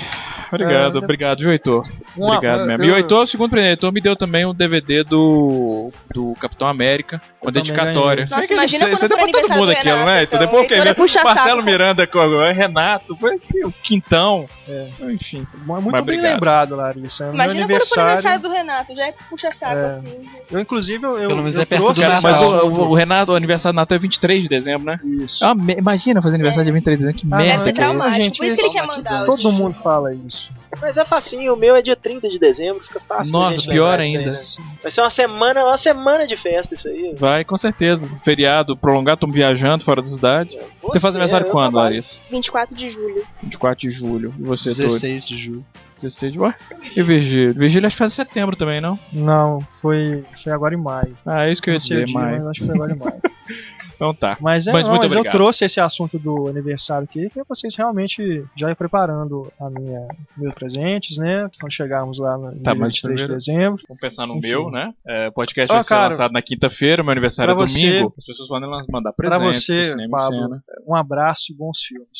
Obrigado, É, obrigado, viu, Heitor? Uma- Obrigado mesmo. eu- E o Heitor, o segundo o Heitor me deu também um DVD do, do Capitão América, com também dedicatória. Nossa, que imagina você, deu pra todo aniversário mundo do aquilo, né? Então, então. depois que Heitor é puxa-saco. Marcelo Miranda o Renato, foi assim, o Quintão. É. Enfim. muito bem obrigado. lembrado, Larissa. No meu imagina quando foi o aniversário. aniversário do Renato, já é puxa-saco É. assim. Eu, inclusive, eu, Pelo menos eu é perto do essa mas Natal. o, o- o Renato, o aniversário do Natal é 23 de dezembro, né? Isso. Ah, me- imagina fazer aniversário dia 23 de dezembro, que Ah, merda. Deve ser não, que é isso. traumático. gente, Por isso que ele isso- quer mandar. Todo mundo fala isso. Mas é facinho, o meu é dia 30 de dezembro, fica fácil. Nossa, pior ainda. aí, né? Vai ser uma semana, uma semana de festa isso aí. Vai, com certeza. Feriado prolongado, estamos viajando fora da cidade. Você faz aniversário eu quando, trabalho. Larissa? 24 de julho. 24 de julho. E você, Túlio? 16 de julho. 16 de Ué? E Virgílio? Virgílio acho que faz em setembro também, não? Não, foi, foi agora em maio. Ah, é isso que eu ia dizer, mas... mas acho que foi agora em maio. [LAUGHS] Então tá. Mas, é, Mas não, muito mas eu obrigado. trouxe esse assunto do aniversário aqui, que é vocês realmente já ir preparando a minha, meus presentes, né? Quando chegarmos lá no Tá, dia mas 23 de dezembro. Vamos pensar no Enfim. meu, né? É, o podcast Ó, vai ser cara, lançado na quinta-feira, meu aniversário é pra você- domingo. As pessoas lan- mandar Pra presentes. pro você, Pablo, um abraço e bons filmes.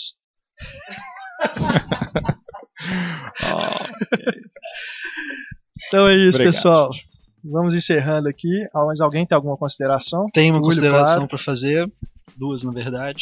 Ó, [LAUGHS] [LAUGHS] Então é isso, Obrigado. pessoal. Vamos encerrando aqui. Mas alguém tem alguma consideração? Tem uma Túlio, consideração claro. pra fazer. Duas, na verdade.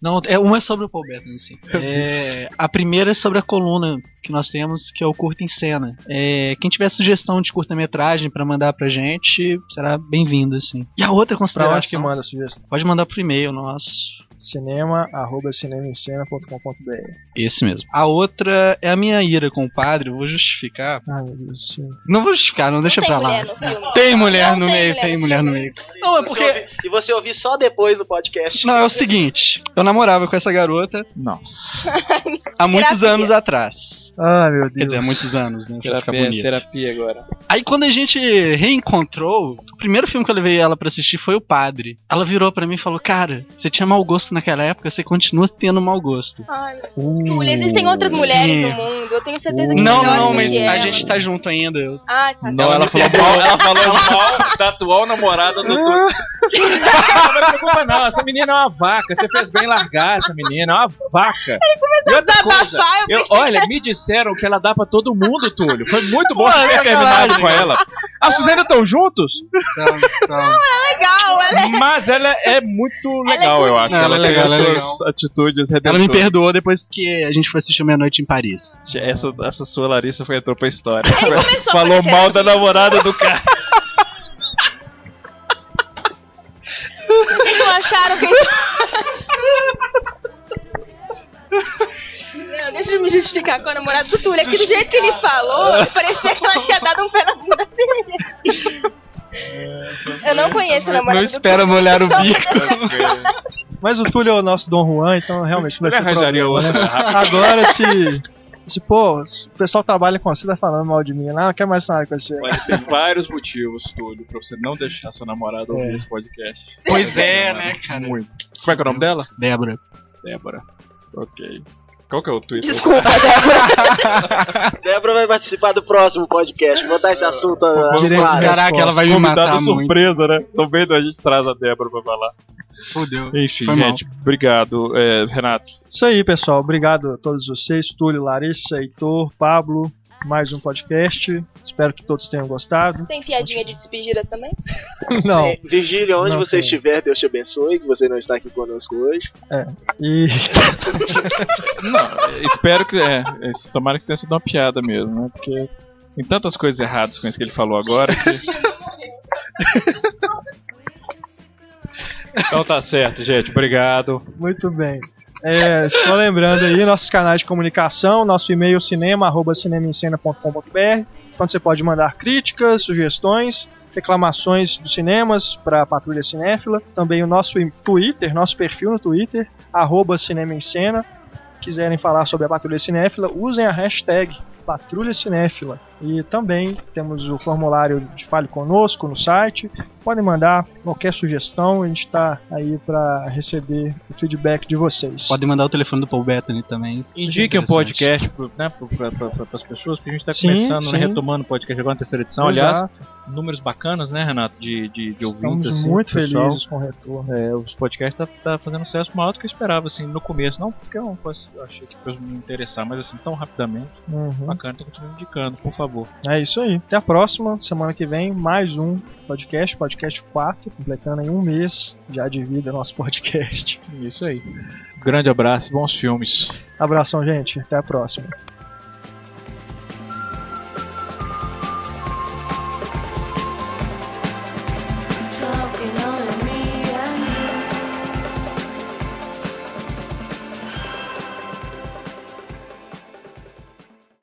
Não, é, uma é sobre o Paul Bettany, sim. [LAUGHS] É, a primeira é sobre a coluna que nós temos, que é o Curta em Cena. É, quem tiver sugestão de curta-metragem pra mandar pra gente, será bem-vindo, assim. E a outra Pra consideração... onde que manda a sugestão? Pode mandar pro e-mail nosso. Cinema, arroba cinemaencena.com.br Esse mesmo. A outra é a minha ira com o padre, eu vou justificar. Ai, Deus do céu. Não vou justificar, não, deixa tem pra lá. mulher no filme. Tem mulher Não no tem meio, mulher tem mulher no meio. Não, é porque. E você ouvir só depois do podcast. Não, é o seguinte, eu namorava com essa garota Não. há muitos anos atrás. Ai, meu Deus. Quer dizer, há muitos anos, né? Terapia, bonito. terapia agora. Aí quando a gente reencontrou, o primeiro filme que eu levei ela pra assistir foi O Padre. Ela virou pra mim e falou: Cara, você tinha mau gosto naquela época, você continua tendo mau gosto. Ai, Uh, Júlia, existem outras mulheres Sim. no mundo. Eu tenho certeza que Não, não, do mas a ela. gente tá junto ainda. Eu- Ah, tá. Não, ela falou [LAUGHS] mal, ela falou mal da atual namorada do Túlio. Não, não é culpa não, essa menina é uma vaca, você fez bem largar essa menina, é uma vaca. E outra coisa, desabafar, eu eu, olha, me disseram que ela dá pra todo mundo, Túlio. Foi muito bom Pô, é ter terminado com ela. Ah, vocês ainda estão juntos? Então, então, legal, ela é [LAUGHS] Mas ela é muito Ela é legal, eu acho. Ela Ela, é tem legal, as ela é suas atitudes ela me redentoras. perdoou depois que a gente foi assistir Meia Noite em Paris. Essa, essa sua Larissa foi entrou pra história. A Falou mal da namorada do cara. Justificar com a namorada do Túlio. É que do jeito que ele falou, parecia que ela tinha dado um pé na bunda dele. Eu não conheço a namorada Não espera molhar o [LAUGHS] bico. Mas o Túlio é o nosso Dom Juan, então realmente não vai ser arranjaria problema, né? outra. Agora, se, se, pô, o pessoal trabalha com você, tá falando mal de mim, não, não quer mais nada com você. Olha, tem vários motivos, Túlio, pra você não deixar sua namorada ouvir É. esse podcast. Pois é, né, cara? Muito. Como é que é o nome dela? Débora. Débora. Ok. Qual que é o Twitter? Desculpa, [LAUGHS] Débora. Débora vai participar do próximo podcast. Vou botar esse assunto uh, Direito Caraca, ela vai me Convidado matar muito. surpresa, né? No meio a gente traz a Débora pra falar. Fudeu. Enfim, Foi mal. gente, obrigado. É, Renato, Isso aí, pessoal. Obrigado a todos vocês, Túlio, Larissa, Heitor, Pablo. Mais um podcast. Espero que todos tenham gostado. Tem piadinha de despedida também? [LAUGHS] Não. É, Virgílio, onde Não você tem. estiver, Deus te abençoe, que você não está aqui conosco hoje. E [LAUGHS] não, espero que. É, é, tomara que tenha sido uma piada mesmo, né? Porque tem tantas coisas erradas com isso que ele falou agora que. [LAUGHS] Então tá certo, gente. Obrigado. Muito bem. É, só lembrando aí, nossos canais de comunicação, nosso e-mail cinema, arroba cinemaencena.com.br, onde você pode mandar críticas, sugestões, reclamações dos cinemas para a Patrulha Cinéfila. Também o nosso Twitter, nosso perfil no Twitter, arroba Cinema. Quiserem falar sobre a Patrulha Cinéfila, usem a hashtag Patrulha Cinéfila. E também temos o formulário de Fale Conosco no site. Podem mandar qualquer sugestão, a gente está aí para receber o feedback de vocês. Podem mandar o telefone do Paul Bettany também. Indiquem um Interessante. podcast pro, né, para as pessoas, porque a gente está Sim, começando, né, retomando o podcast agora na terceira edição. Aliás, Exato. números bacanas, né, Renato, de, de, de ouvintes. Estamos assim, muito pessoal. felizes com o retorno. É, os podcasts tá, tá fazendo sucesso maior do que eu esperava, assim, no começo. Não porque eu, eu achei que fosse me interessar, mas assim, tão rapidamente. Uhum. Bacana, então continue indicando, por favor. É isso aí. Até a próxima. Semana que vem, mais um podcast, podcast 4, completando em um mês já de vida nosso podcast. Isso aí. Grande abraço, bons filmes. Abração, gente. Até a próxima.